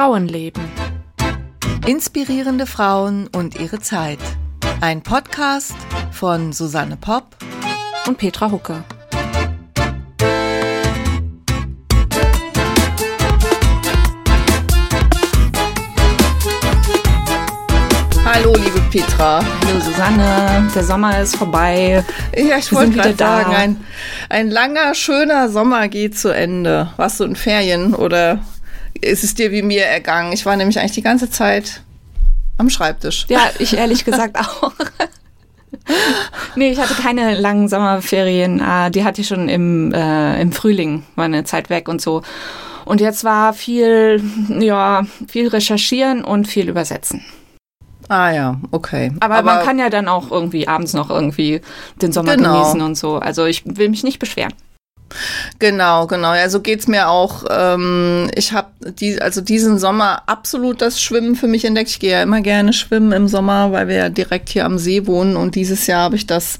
Frauenleben. Inspirierende Frauen und ihre Zeit. Ein Podcast von Susanne Popp und Petra Hucke. Hallo, liebe Petra. Hallo, Susanne. Der Sommer ist vorbei. Ja, ich wollte gerade sagen, ein, ein langer, schöner Sommer geht zu Ende. Warst du in Ferien oder ist es dir wie mir ergangen? Ich war nämlich eigentlich die ganze Zeit am Schreibtisch. Ja, ich ehrlich gesagt auch. nee, ich hatte keine langen Sommerferien. Ah, die hatte ich schon im, äh, im Frühling, war eine Zeit weg und so. Und jetzt war viel, ja, viel recherchieren und viel übersetzen. Ah ja, okay. Aber, Aber, man kann ja dann auch irgendwie abends noch irgendwie den Sommer genau. genießen und so. Also ich will mich nicht beschweren. Genau, genau. Ja, so geht's mir auch. Ähm, ich habe die, also diesen Sommer absolut das Schwimmen für mich entdeckt. Ich gehe ja immer gerne schwimmen im Sommer, weil wir ja direkt hier am See wohnen. Und dieses Jahr habe ich das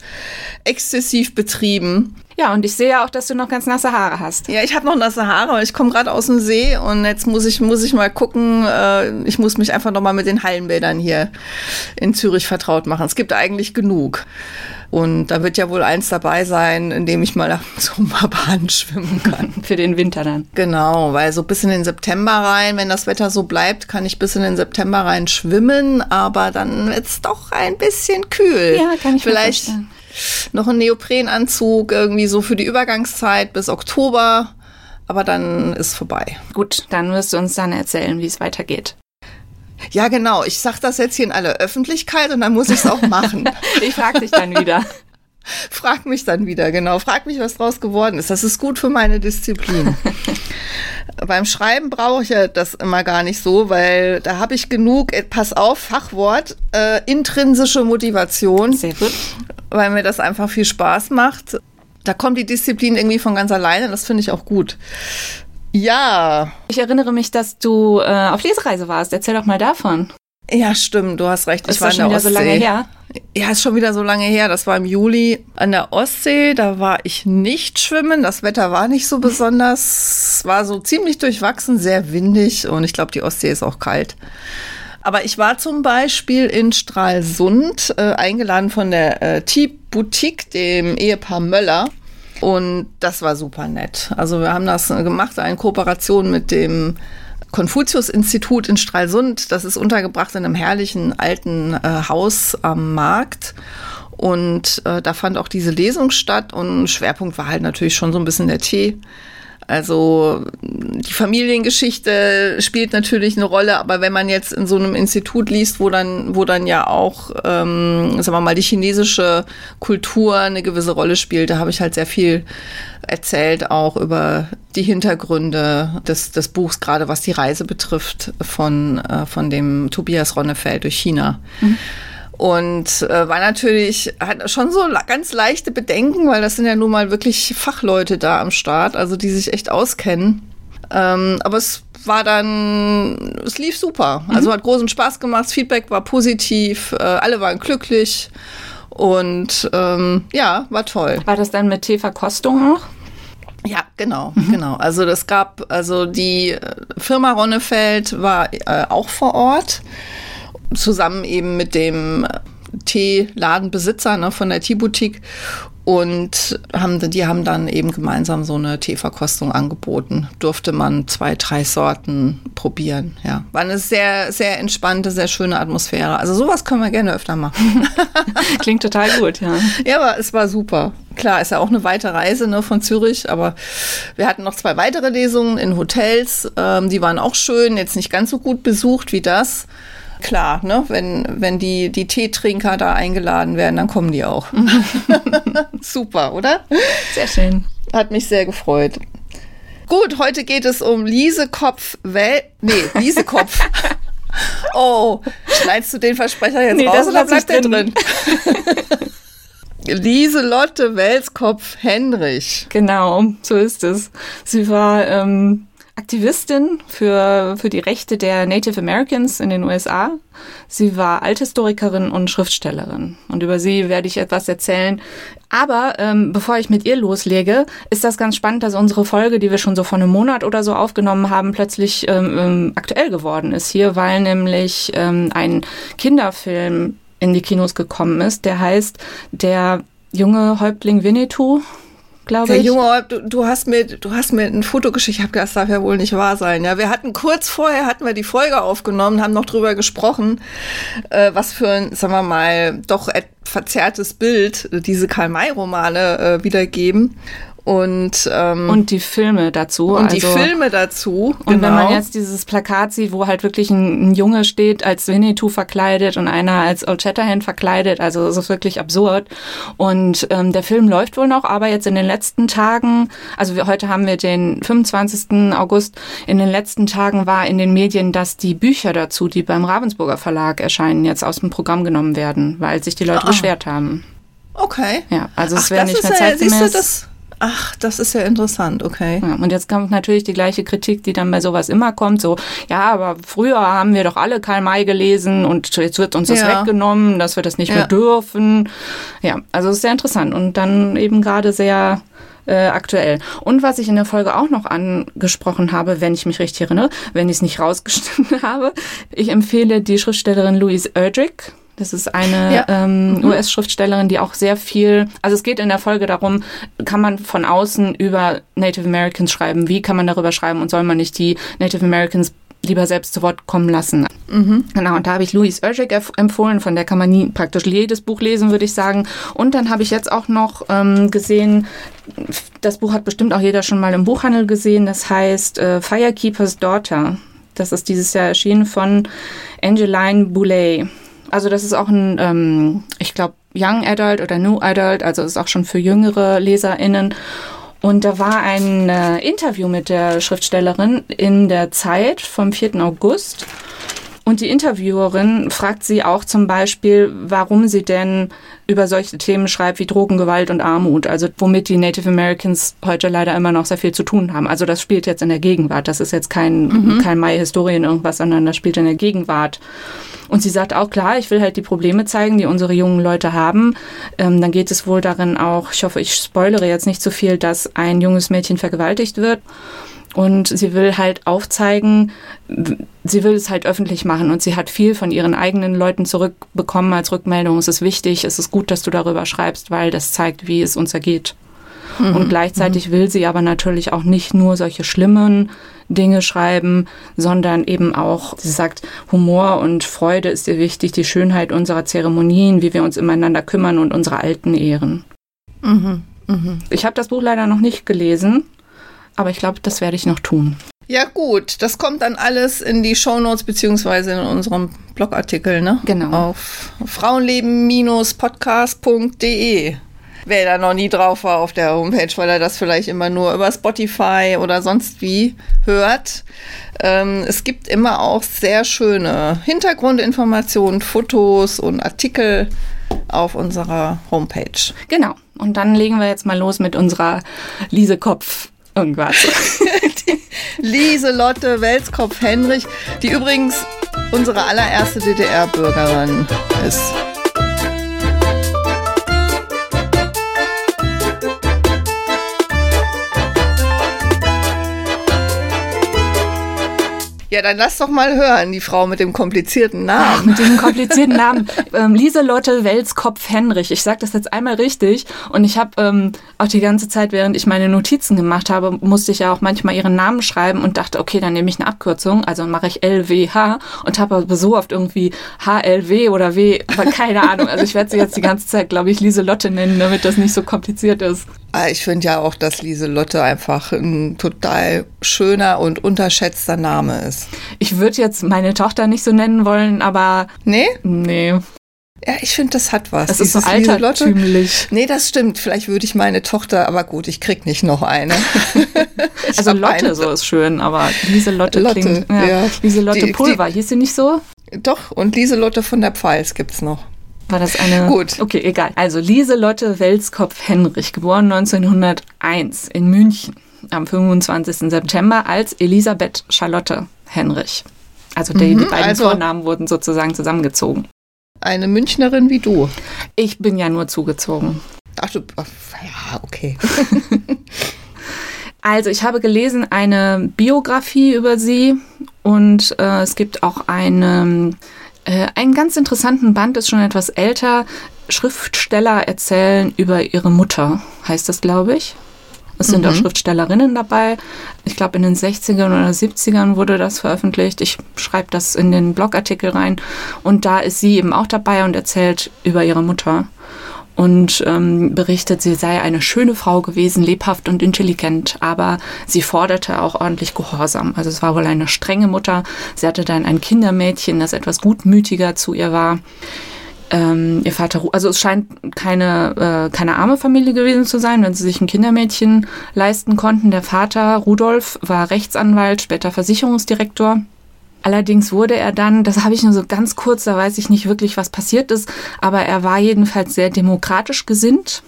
exzessiv betrieben. Ja, und ich sehe ja auch, dass du noch ganz nasse Haare hast. Ja, ich habe noch nasse Haare, aber ich komme gerade aus dem See und jetzt muss ich, muss ich mal gucken. Äh, ich muss mich einfach noch mal mit den Hallenbädern hier in Zürich vertraut machen. Es gibt eigentlich genug. Und da wird ja wohl eins dabei sein, in dem ich mal am Sommerbahn schwimmen kann. Für den Winter dann. Genau, weil so bis in den September rein, wenn das Wetter so bleibt, kann ich bis in den September rein schwimmen, aber dann wird es doch ein bisschen kühl. Ja, kann ich Vielleicht noch ein Neoprenanzug irgendwie so für die Übergangszeit bis Oktober. Aber dann ist vorbei. Gut, dann wirst du uns dann erzählen, wie es weitergeht. Ja, genau. Ich sag das jetzt hier in aller Öffentlichkeit und dann muss ich es auch machen. ich frag dich dann wieder. Frag mich dann wieder, genau. Frag mich, was draus geworden ist. Das ist gut für meine Disziplin. Beim Schreiben brauche ich ja das immer gar nicht so, weil da habe ich genug, äh, pass auf, Fachwort, äh, intrinsische Motivation. Sehr gut weil mir das einfach viel Spaß macht. Da kommt die Disziplin irgendwie von ganz alleine, das finde ich auch gut. Ja. Ich erinnere mich, dass du äh, auf Lesereise warst. Erzähl doch mal davon. Ja, stimmt, du hast recht. Ich ist war in der schon wieder Ostsee. so lange her? Ja, ist schon wieder so lange her. Das war im Juli an der Ostsee. Da war ich nicht schwimmen. Das Wetter war nicht so besonders. Es war so ziemlich durchwachsen, sehr windig und ich glaube, die Ostsee ist auch kalt. Aber ich war zum Beispiel in Stralsund, äh, eingeladen von der äh, Tea Boutique, dem Ehepaar Möller. Und das war super nett. Also wir haben das gemacht in Kooperation mit dem Konfuzius-Institut in Stralsund. Das ist untergebracht in einem herrlichen alten äh, Haus am Markt. Und äh, da fand auch diese Lesung statt und Schwerpunkt war halt natürlich schon so ein bisschen der Tee. Also die Familiengeschichte spielt natürlich eine Rolle, aber wenn man jetzt in so einem Institut liest, wo dann, wo dann ja auch, ähm, sagen wir mal, die chinesische Kultur eine gewisse Rolle spielt, da habe ich halt sehr viel erzählt, auch über die Hintergründe des, des Buchs, gerade was die Reise betrifft, von, äh, von dem Tobias Ronnefeld durch China. Mhm. Und äh, war natürlich, hat schon so ganz leichte Bedenken, weil das sind ja nun mal wirklich Fachleute da am Start, also die sich echt auskennen. Ähm, aber es war dann, es lief super. Mhm. Also hat großen Spaß gemacht, das Feedback war positiv, äh, alle waren glücklich und ähm, ja, war toll. War das dann mit Teeverkostung auch? Ja, genau, mhm. genau. Also das gab, also die äh, Firma Ronnefeld war äh, auch vor Ort zusammen eben mit dem Teeladenbesitzer ne, von der Teeboutique und haben, die haben dann eben gemeinsam so eine Teeverkostung angeboten. Durfte man zwei, drei Sorten probieren. Ja, war eine sehr, sehr entspannte, sehr schöne Atmosphäre. Also sowas können wir gerne öfter machen. Klingt total gut, ja. Ja, aber es war super. Klar, ist ja auch eine weite Reise ne, von Zürich, aber wir hatten noch zwei weitere Lesungen in Hotels. Ähm, die waren auch schön, jetzt nicht ganz so gut besucht wie das. Klar, ne? wenn, wenn die, die Teetrinker da eingeladen werden, dann kommen die auch. Super, oder? Sehr schön. Hat mich sehr gefreut. Gut, heute geht es um Liesekopf, Wel nee, Liesekopf. oh, schneidest du den Versprecher jetzt nee, raus oder bleibt der drin? Lieselotte Welskopf Henrich. Genau, so ist es. Sie war ähm, Aktivistin für, für die Rechte der Native Americans in den USA. Sie war Althistorikerin und Schriftstellerin. Und über sie werde ich etwas erzählen. Aber ähm, bevor ich mit ihr loslege, ist das ganz spannend, dass unsere Folge, die wir schon so vor einem Monat oder so aufgenommen haben, plötzlich ähm, ähm aktuell geworden ist hier, weil nämlich ähm, ein Kinderfilm in die Kinos gekommen ist, der heißt Der junge Häuptling Winnetou glaube ich. Junge, du, du, hast mir, du hast mir ein Foto geschickt. Ich habe gedacht, das darf ja wohl nicht wahr sein. Ja, wir hatten kurz vorher hatten wir die Folge aufgenommen, haben noch drüber gesprochen, äh, was für ein, sagen wir mal, doch verzerrtes Bild diese Karl-May-Romane äh, wiedergeben. Und, ähm, und die Filme dazu. Und also, die Filme dazu. Und genau. wenn man jetzt dieses Plakat sieht, wo halt wirklich ein, ein Junge steht als Winnetou verkleidet und einer als Old Shatterhand verkleidet, also es ist wirklich absurd. Und ähm, der Film läuft wohl noch, aber jetzt in den letzten Tagen, also wir, heute haben wir den 25. August, in den letzten Tagen war in den Medien, dass die Bücher dazu, die beim Ravensburger Verlag erscheinen, jetzt aus dem Programm genommen werden, weil sich die Leute ah. beschwert haben. Okay. Ja, also es wäre nicht mehr zeitgemäß. Ja, Ach, das ist ja interessant, okay. Ja, und jetzt kommt natürlich die gleiche Kritik, die dann bei sowas immer kommt, so, ja, aber früher haben wir doch alle Karl May gelesen und jetzt wird uns das ja. weggenommen, dass wir das nicht ja. mehr dürfen. Ja, also es ist sehr interessant und dann eben gerade sehr äh, aktuell. Und was ich in der Folge auch noch angesprochen habe, wenn ich mich richtig erinnere, wenn ich es nicht rausgeschnitten habe, ich empfehle die Schriftstellerin Louise Erdrich. Das ist eine ja. ähm, mhm. US-Schriftstellerin, die auch sehr viel, also es geht in der Folge darum, kann man von außen über Native Americans schreiben, wie kann man darüber schreiben und soll man nicht die Native Americans lieber selbst zu Wort kommen lassen. Mhm. Genau, und da habe ich Louise Erdrich empfohlen, von der kann man nie praktisch jedes Buch lesen, würde ich sagen. Und dann habe ich jetzt auch noch ähm, gesehen, das Buch hat bestimmt auch jeder schon mal im Buchhandel gesehen, das heißt äh, Firekeeper's Daughter. Das ist dieses Jahr erschienen von Angeline Boulay. Also das ist auch ein, ähm, ich glaube, Young Adult oder New Adult, also ist auch schon für jüngere LeserInnen. Und da war ein äh, Interview mit der Schriftstellerin in der Zeit vom 4. August. Und die Interviewerin fragt sie auch zum Beispiel, warum sie denn über solche Themen schreibt wie Drogen, Gewalt und Armut, also womit die Native Americans heute leider immer noch sehr viel zu tun haben. Also das spielt jetzt in der Gegenwart. Das ist jetzt kein, mhm. kein Mai-Historien irgendwas, sondern das spielt in der Gegenwart. Und sie sagt auch, klar, ich will halt die Probleme zeigen, die unsere jungen Leute haben. Ähm, dann geht es wohl darin auch, ich hoffe, ich spoilere jetzt nicht zu so viel, dass ein junges Mädchen vergewaltigt wird. Und sie will halt aufzeigen, sie will es halt öffentlich machen und sie hat viel von ihren eigenen Leuten zurückbekommen als Rückmeldung. Es ist wichtig, es ist gut, dass du darüber schreibst, weil das zeigt, wie es uns ergeht. Mhm. Und gleichzeitig mhm. will sie aber natürlich auch nicht nur solche schlimmen Dinge schreiben, sondern eben auch, sie sagt, Humor und Freude ist ihr wichtig, die Schönheit unserer Zeremonien, wie wir uns ineinander kümmern und unsere Alten ehren. Mhm. Mhm. Ich habe das Buch leider noch nicht gelesen, aber ich glaube, das werde ich noch tun. Ja gut, das kommt dann alles in die Shownotes beziehungsweise in unserem Blogartikel, ne? Genau. Auf frauenleben-podcast.de. Wer da noch nie drauf war auf der Homepage, weil er das vielleicht immer nur über Spotify oder sonst wie hört. Ähm, es gibt immer auch sehr schöne Hintergrundinformationen, Fotos und Artikel auf unserer Homepage. Genau. Und dann legen wir jetzt mal los mit unserer Liesekopf irgendwas. Lieselotte Welskopf-Henrich, die übrigens unsere allererste DDR-Bürgerin ist. Ja, dann lass doch mal hören, die Frau mit dem komplizierten Namen. Ach, mit dem komplizierten Namen. Ähm, Lieselotte Welskopf-Henrich. Ich sage das jetzt einmal richtig. Und ich habe ähm, auch die ganze Zeit, während ich meine Notizen gemacht habe, musste ich ja auch manchmal ihren Namen schreiben und dachte, okay, dann nehme ich eine Abkürzung. Also mache ich LWH und habe aber so oft irgendwie HLW oder W, aber keine Ahnung. Also ich werde sie jetzt die ganze Zeit, glaube ich, Lieselotte nennen, damit das nicht so kompliziert ist. Ah, ich finde ja auch, dass Lieselotte einfach ein total schöner und unterschätzter Name ist. Ich würde jetzt meine Tochter nicht so nennen wollen, aber. Nee? Nee. Ja, ich finde, das hat was. Das ist so altertümlich. Nee, das stimmt. Vielleicht würde ich meine Tochter, aber gut, ich krieg nicht noch eine. also Lotte, eine. so ist schön, aber Lieselotte Lotte, klingt. Ja, ja. Lieselotte die, Pulver, die, hieß sie nicht so? Doch, und Lieselotte von der Pfalz gibt's noch. War das eine? Gut. Okay, egal. Also Lieselotte Welskopf-Henrich, geboren 1901 in München. am 25. September als Elisabeth Charlotte Henrich. Also die, die Mhm, beiden also- Vornamen wurden sozusagen zusammengezogen. Eine Münchnerin wie du. Ich bin ja nur zugezogen. Ach du, ja, okay. Also ich habe gelesen eine Biografie über sie und äh, es gibt auch eine, äh, einen ganz interessanten Band, ist schon etwas älter. Schriftsteller erzählen über ihre Mutter, heißt das, glaube ich. Es sind auch Schriftstellerinnen dabei. Ich glaube, in den 60ern oder 70ern wurde das veröffentlicht. Ich schreibe das in den Blogartikel rein. Und da ist sie eben auch dabei und erzählt über ihre Mutter und ähm, berichtet, sie sei eine schöne Frau gewesen, lebhaft und intelligent, aber sie forderte auch ordentlich Gehorsam. Also es war wohl eine strenge Mutter. Sie hatte dann ein Kindermädchen, das etwas gutmütiger zu ihr war. Ähm, ihr Vater, also es scheint keine, äh, keine arme Familie gewesen zu sein, wenn sie sich ein Kindermädchen leisten konnten. Der Vater, Rudolf, war Rechtsanwalt, später Versicherungsdirektor. Allerdings wurde er dann, das habe ich nur so ganz kurz, da weiß ich nicht wirklich, was passiert ist, aber er war jedenfalls sehr demokratisch gesinnt.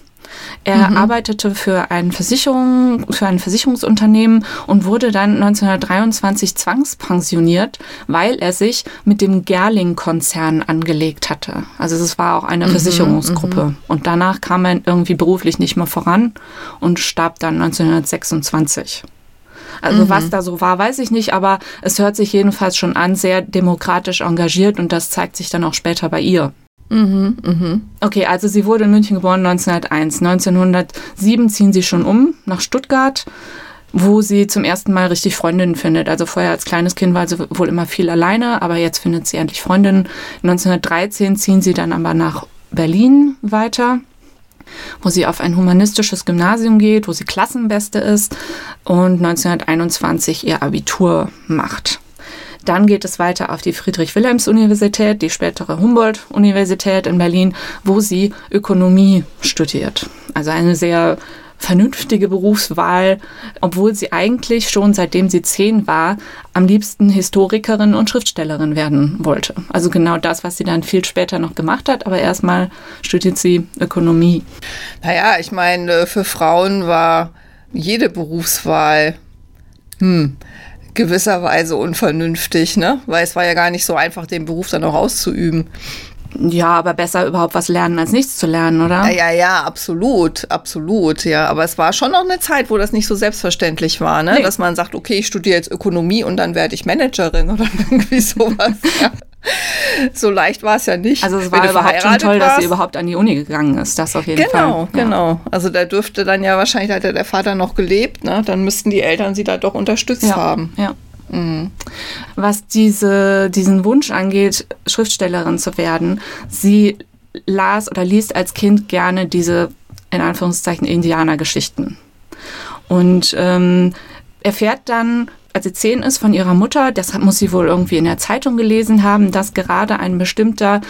Er arbeitete für, ein Versicherung, für ein Versicherungsunternehmen und wurde dann 1923 zwangspensioniert, weil er sich mit dem Gerling-Konzern angelegt hatte. Also es war auch eine Versicherungsgruppe. Und danach kam er irgendwie beruflich nicht mehr voran und starb dann 1926. Also was da so war, weiß ich nicht, aber es hört sich jedenfalls schon an, sehr demokratisch engagiert und das zeigt sich dann auch später bei ihr. Okay, also sie wurde in München geboren 1901. 1907 ziehen sie schon um nach Stuttgart, wo sie zum ersten Mal richtig Freundinnen findet. Also vorher als kleines Kind war sie wohl immer viel alleine, aber jetzt findet sie endlich Freundinnen. 1913 ziehen sie dann aber nach Berlin weiter wo sie auf ein humanistisches Gymnasium geht, wo sie Klassenbeste ist und 1921 ihr Abitur macht. Dann geht es weiter auf die Friedrich-Wilhelms-Universität, die spätere Humboldt-Universität in Berlin, wo sie Ökonomie studiert. Also eine sehr vernünftige Berufswahl, obwohl sie eigentlich schon seitdem sie zehn war, am liebsten Historikerin und Schriftstellerin werden wollte. Also genau das, was sie dann viel später noch gemacht hat, aber erstmal studiert sie Ökonomie. Naja, ich meine, für Frauen war jede Berufswahl hm, gewisserweise unvernünftig, ne? Weil es war ja gar nicht so einfach, den Beruf dann auch auszuüben. Ja, aber besser überhaupt was lernen, als nichts zu lernen, oder? Ja, ja, ja, absolut, absolut, ja. Aber es war schon noch eine Zeit, wo das nicht so selbstverständlich war, ne? Nee. Dass man sagt, okay, ich studiere jetzt Ökonomie und dann werde ich Managerin oder irgendwie sowas. ja. So leicht war es ja nicht. Also es war überhaupt schon toll, dass sie warst. überhaupt an die Uni gegangen ist. Das auf jeden Genau, Fall. Ja. genau. Also da dürfte dann ja wahrscheinlich, hat ja der Vater noch gelebt, ne? Dann müssten die Eltern sie da doch unterstützt Ja, haben. ja. Was diese, diesen Wunsch angeht, Schriftstellerin zu werden, sie las oder liest als Kind gerne diese, in Anführungszeichen, Indianergeschichten. Und ähm, erfährt dann, als sie zehn ist, von ihrer Mutter, das muss sie wohl irgendwie in der Zeitung gelesen haben, dass gerade ein bestimmter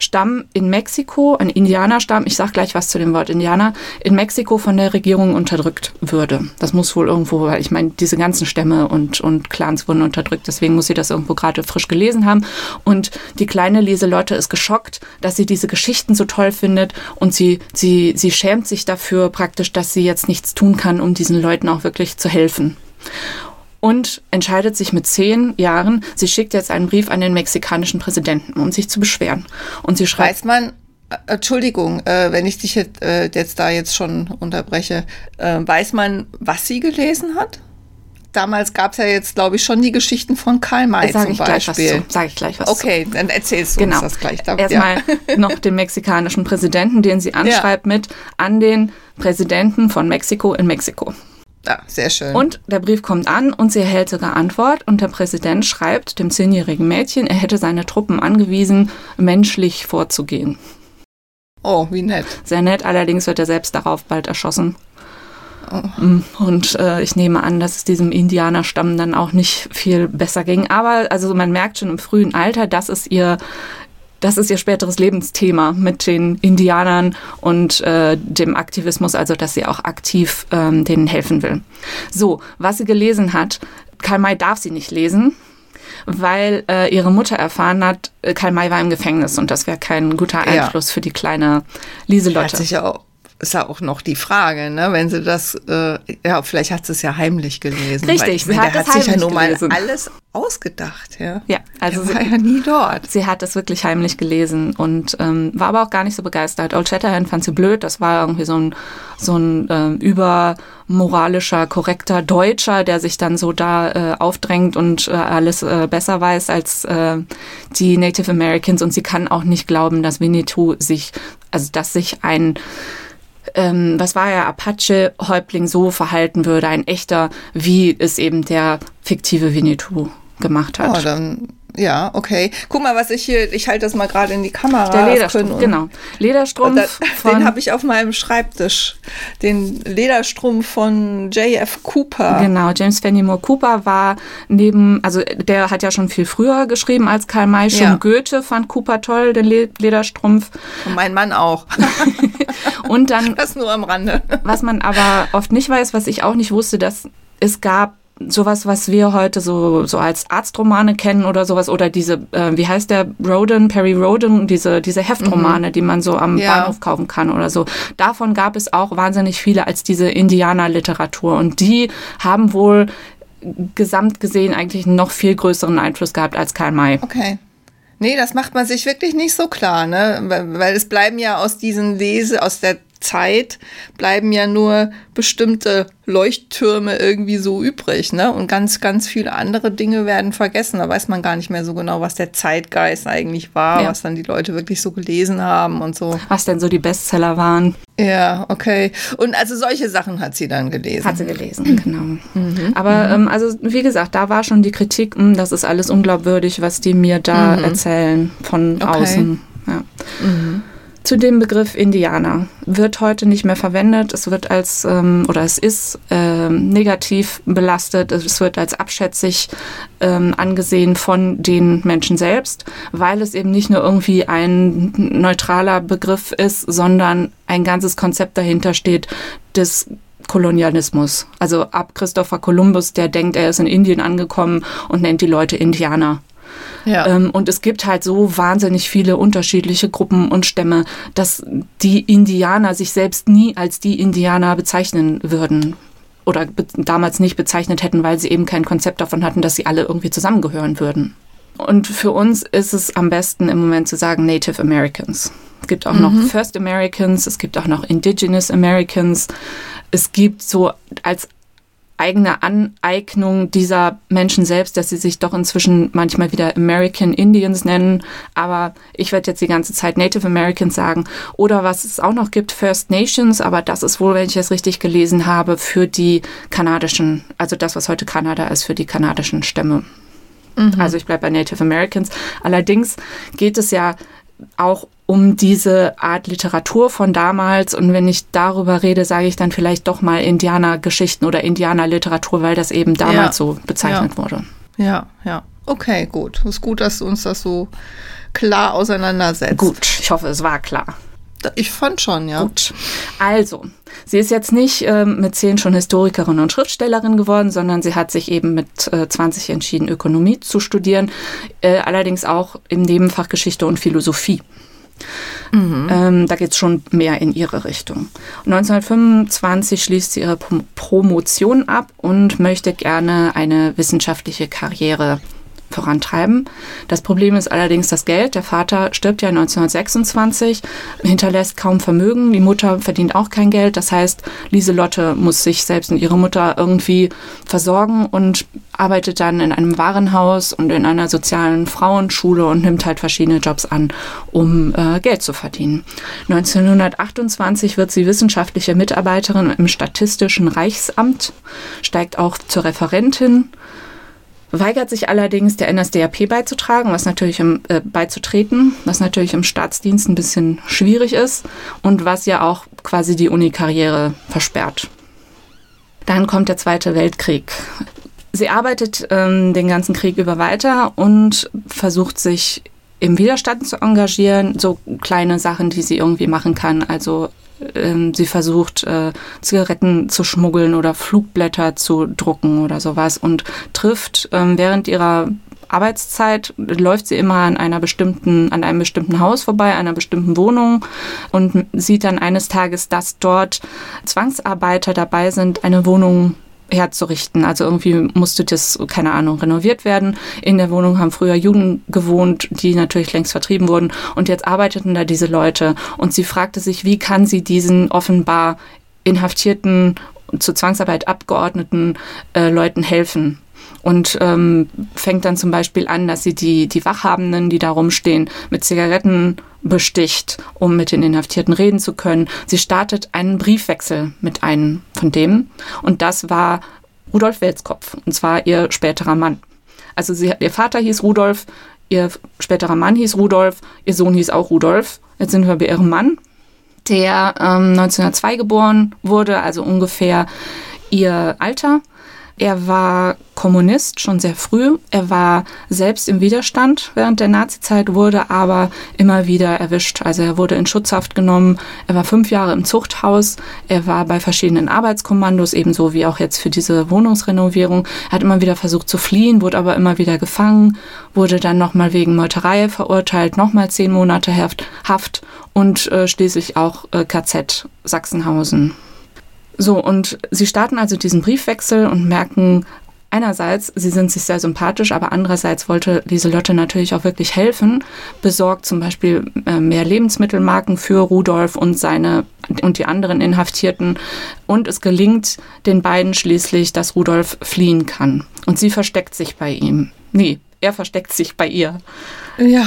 Stamm in Mexiko, ein Indianerstamm, ich sag gleich was zu dem Wort Indianer, in Mexiko von der Regierung unterdrückt würde. Das muss wohl irgendwo, weil ich meine, diese ganzen Stämme und, und Clans wurden unterdrückt, deswegen muss sie das irgendwo gerade frisch gelesen haben. Und die kleine Lieselotte ist geschockt, dass sie diese Geschichten so toll findet und sie, sie, sie schämt sich dafür praktisch, dass sie jetzt nichts tun kann, um diesen Leuten auch wirklich zu helfen und entscheidet sich mit zehn Jahren, sie schickt jetzt einen Brief an den mexikanischen Präsidenten, um sich zu beschweren. Und sie schreibt, Weiß man, äh, Entschuldigung, äh, wenn ich dich jetzt, äh, jetzt da jetzt schon unterbreche, äh, weiß man, was sie gelesen hat? Damals gab es ja jetzt, glaube ich, schon die Geschichten von Karl May sage zum ich gleich was Beispiel. zu. Sag ich gleich was Okay, dann erzählst du Genau. uns das gleich. Da, Erstmal noch den mexikanischen Präsidenten, den sie anschreibt mit an den Präsidenten von Mexiko in Mexiko. Ja, ja, sehr schön. Und der Brief kommt an und sie erhält sogar Antwort und der Präsident schreibt dem zehnjährigen Mädchen, er hätte seine Truppen angewiesen, menschlich vorzugehen. oh, wie nett. Sehr nett, allerdings wird er selbst darauf bald erschossen. Mm, Und äh, ich nehme an, dass es diesem Indianerstamm dann auch nicht viel besser ging. Aber also man merkt schon im frühen Alter, das ist ihr, das ist ihr späteres Lebensthema mit den Indianern und äh, dem Aktivismus, also dass sie auch aktiv ähm, denen helfen will. So, was sie gelesen hat, Karl May darf sie nicht lesen, weil äh, ihre Mutter erfahren hat, äh, Karl May war im Gefängnis und das wäre kein guter Ja. Einfluss für die kleine Hat Lieselotte. sich ja auch, ist ja auch noch die Frage, ne? Wenn sie das, äh, ja, vielleicht hat sie es ja heimlich gelesen. Richtig, weil, sie hat, hat sich ja nun mal gelesen. alles ausgedacht, ja. Ja, also Der war sie, ja nie dort. sie hat es wirklich heimlich gelesen und ähm, war aber auch gar nicht so begeistert. Old Shatterhand fand sie blöd, das war irgendwie so ein, so ein ähm, übermoralischer, korrekter Deutscher, der sich dann so da äh, aufdrängt und äh, alles äh, besser weiß als äh, die Native Americans und sie kann auch nicht glauben, dass Winnetou sich, also dass sich ein ähm, was war er, Apache-Häuptling so verhalten würde, ein echter, wie es eben der fiktive Winnetou gemacht hat. Oh, dann, ja, okay. Guck mal, was ich hier, ich halte das mal gerade in die Kamera. der Lederstrumpf, genau. Lederstrumpf Da, den habe ich auf meinem Schreibtisch. Den Lederstrumpf von J.F. Cooper. Genau, James Fenimore Cooper war neben, also der hat ja schon viel früher geschrieben als Karl May. Schon Ja. Goethe fand Cooper toll, den Le Lederstrumpf. Und mein Mann auch. Und dann das nur am Rande. Was man aber oft nicht weiß, was ich auch nicht wusste, dass es gab sowas, was wir heute so, so als Arztromane kennen oder sowas, oder diese, äh, wie heißt der, Roden, Perry Roden, diese, diese Heftromane, die man so am Ja. Bahnhof kaufen kann oder so. Davon gab es auch wahnsinnig viele als diese Indianerliteratur. Und die haben wohl gesamt gesehen eigentlich einen noch viel größeren Einfluss gehabt als Karl May. Okay. Nee, das macht man sich wirklich nicht so klar, ne? Weil weil es bleiben ja aus diesen Lese, aus der Zeit, bleiben ja nur bestimmte Leuchttürme irgendwie so übrig, ne? Und ganz, ganz viele andere Dinge werden vergessen. Da weiß man gar nicht mehr so genau, was der Zeitgeist eigentlich war, Ja. was dann die Leute wirklich so gelesen haben und so. Was denn so die Bestseller waren. Ja, okay. Und also solche Sachen hat sie dann gelesen. Hat sie gelesen, genau. Aber ähm, also wie gesagt, da war schon die Kritik, mh, das ist alles unglaubwürdig, was die mir da erzählen von Okay. außen. Ja. Zu dem Begriff Indianer wird heute nicht mehr verwendet. Es wird als ähm, oder es ist ähm, negativ belastet. Es wird als abschätzig ähm, angesehen von den Menschen selbst, weil es eben nicht nur irgendwie ein neutraler Begriff ist, sondern ein ganzes Konzept dahinter steht des Kolonialismus. Also ab Christopher Columbus, der denkt, er ist in Indien angekommen und nennt die Leute Indianer. Ja. Ähm, und es gibt halt so wahnsinnig viele unterschiedliche Gruppen und Stämme, dass die Indianer sich selbst nie als die Indianer bezeichnen würden oder be damals nicht bezeichnet hätten, weil sie eben kein Konzept davon hatten, dass sie alle irgendwie zusammengehören würden. Und für uns ist es am besten im Moment zu sagen Native Americans. Es gibt auch noch First Americans, es gibt auch noch Indigenous Americans. Es gibt so als eigene Aneignung dieser Menschen selbst, dass sie sich doch inzwischen manchmal wieder American Indians nennen. Aber ich werde jetzt die ganze Zeit Native Americans sagen. Oder was es auch noch gibt, First Nations. Aber das ist wohl, wenn ich es richtig gelesen habe, für die kanadischen, also das, was heute Kanada ist, für die kanadischen Stämme. Also ich bleibe bei Native Americans. Allerdings geht es ja auch um diese Art Literatur von damals. Und wenn ich darüber rede, sage ich dann vielleicht doch mal Indianergeschichten oder Indianerliteratur, weil das eben damals Ja. so bezeichnet wurde. Ja, ja. Okay, gut. Ist gut, dass du uns das so klar auseinandersetzt. Gut, ich hoffe, es war klar. Ich fand schon, ja. Gut. Also, sie ist jetzt nicht ähm, mit zehn schon Historikerin und Schriftstellerin geworden, sondern sie hat sich eben mit äh, 20 entschieden, Ökonomie zu studieren, äh, allerdings auch im Nebenfach Geschichte und Philosophie. Ähm, da geht es schon mehr in ihre Richtung. 1925 schließt sie ihre Prom Promotion ab und möchte gerne eine wissenschaftliche Karriere vorantreiben. Das Problem ist allerdings das Geld. Der Vater stirbt ja 1926, hinterlässt kaum Vermögen. Die Mutter verdient auch kein Geld. Das heißt, Lieselotte muss sich selbst und ihre Mutter irgendwie versorgen und arbeitet dann in einem Warenhaus und in einer sozialen Frauenschule und nimmt halt verschiedene Jobs an, um äh, Geld zu verdienen. 1928 wird sie wissenschaftliche Mitarbeiterin im Statistischen Reichsamt, steigt auch zur Referentin weigert sich allerdings der NSDAP beizutragen, was natürlich im, äh, beizutreten, was natürlich im Staatsdienst ein bisschen schwierig ist und was ja auch quasi die Unikarriere versperrt. Dann kommt der Zweite Weltkrieg. Sie arbeitet ähm, den ganzen Krieg über weiter und versucht sich im Widerstand zu engagieren, so kleine Sachen, die sie irgendwie machen kann. Also ähm, sie versucht, äh, Zigaretten zu schmuggeln oder Flugblätter zu drucken oder sowas und trifft ähm, während ihrer Arbeitszeit läuft sie immer an einer bestimmten, an einem bestimmten Haus vorbei, einer bestimmten Wohnung und sieht dann eines Tages, dass dort Zwangsarbeiter dabei sind, eine Wohnung herzurichten. Also irgendwie musste das, keine Ahnung, renoviert werden. In der Wohnung haben früher Juden gewohnt, die natürlich längst vertrieben wurden. Und jetzt arbeiteten da diese Leute. Und sie fragte sich, wie kann sie diesen offenbar inhaftierten, zur Zwangsarbeit abgeordneten äh, Leuten helfen und ähm, fängt dann zum Beispiel an, dass sie die, die Wachhabenden, die da rumstehen, mit Zigaretten besticht, um mit den Inhaftierten reden zu können. Sie startet einen Briefwechsel mit einem von dem und das war Rudolf Welskopf und zwar ihr späterer Mann. Also sie, ihr Vater hieß Rudolf, ihr späterer Mann hieß Rudolf, ihr Sohn hieß auch Rudolf. Jetzt sind wir bei ihrem Mann, der ähm, 1902 geboren wurde, also ungefähr ihr Alter. Er war Kommunist schon sehr früh. Er war selbst im Widerstand während der Nazizeit, wurde aber immer wieder erwischt. Also er wurde in Schutzhaft genommen. Er war fünf Jahre im Zuchthaus. Er war bei verschiedenen Arbeitskommandos, ebenso wie auch jetzt für diese Wohnungsrenovierung. Er hat immer wieder versucht zu fliehen, wurde aber immer wieder gefangen, wurde dann nochmal wegen Meuterei verurteilt, nochmal zehn Monate Haft und äh, schließlich auch äh, KZ Sachsenhausen. So, und sie starten also diesen Briefwechsel und merken, einerseits, sie sind sich sehr sympathisch, aber andererseits wollte Lieselotte natürlich auch wirklich helfen, besorgt zum Beispiel äh, mehr Lebensmittelmarken für Rudolf und seine und die anderen Inhaftierten. Und es gelingt den beiden schließlich, dass Rudolf fliehen kann. Und sie versteckt sich bei ihm. Nee, er versteckt sich bei ihr. Ja.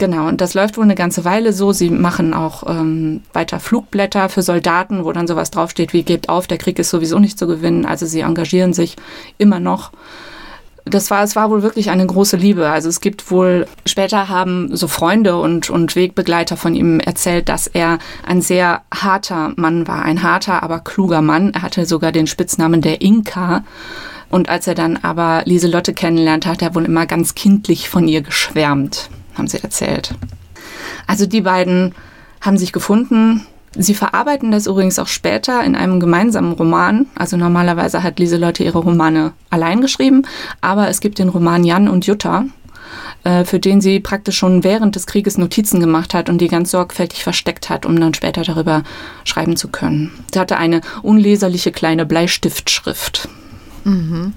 Genau, und das läuft wohl eine ganze Weile so. Sie machen auch ähm, weiter Flugblätter für Soldaten, wo dann sowas draufsteht wie gebt auf, der Krieg ist sowieso nicht zu gewinnen. Also sie engagieren sich immer noch. Das war, es war wohl wirklich eine große Liebe. Also es gibt wohl, später haben so Freunde und, und Wegbegleiter von ihm erzählt, dass er ein sehr harter Mann war. Ein harter, aber kluger Mann. Er hatte sogar den Spitznamen der Inka. Und als er dann aber Lieselotte kennenlernt, hat er wohl immer ganz kindlich von ihr geschwärmt haben sie erzählt. Also die beiden haben sich gefunden. Sie verarbeiten das übrigens auch später in einem gemeinsamen Roman. Also normalerweise hat Lieselotte ihre Romane allein geschrieben, aber es gibt den Roman Jan und Jutta, äh, für den sie praktisch schon während des Krieges Notizen gemacht hat und die ganz sorgfältig versteckt hat, um dann später darüber schreiben zu können. Sie hatte eine unleserliche kleine Bleistiftschrift. Mhm.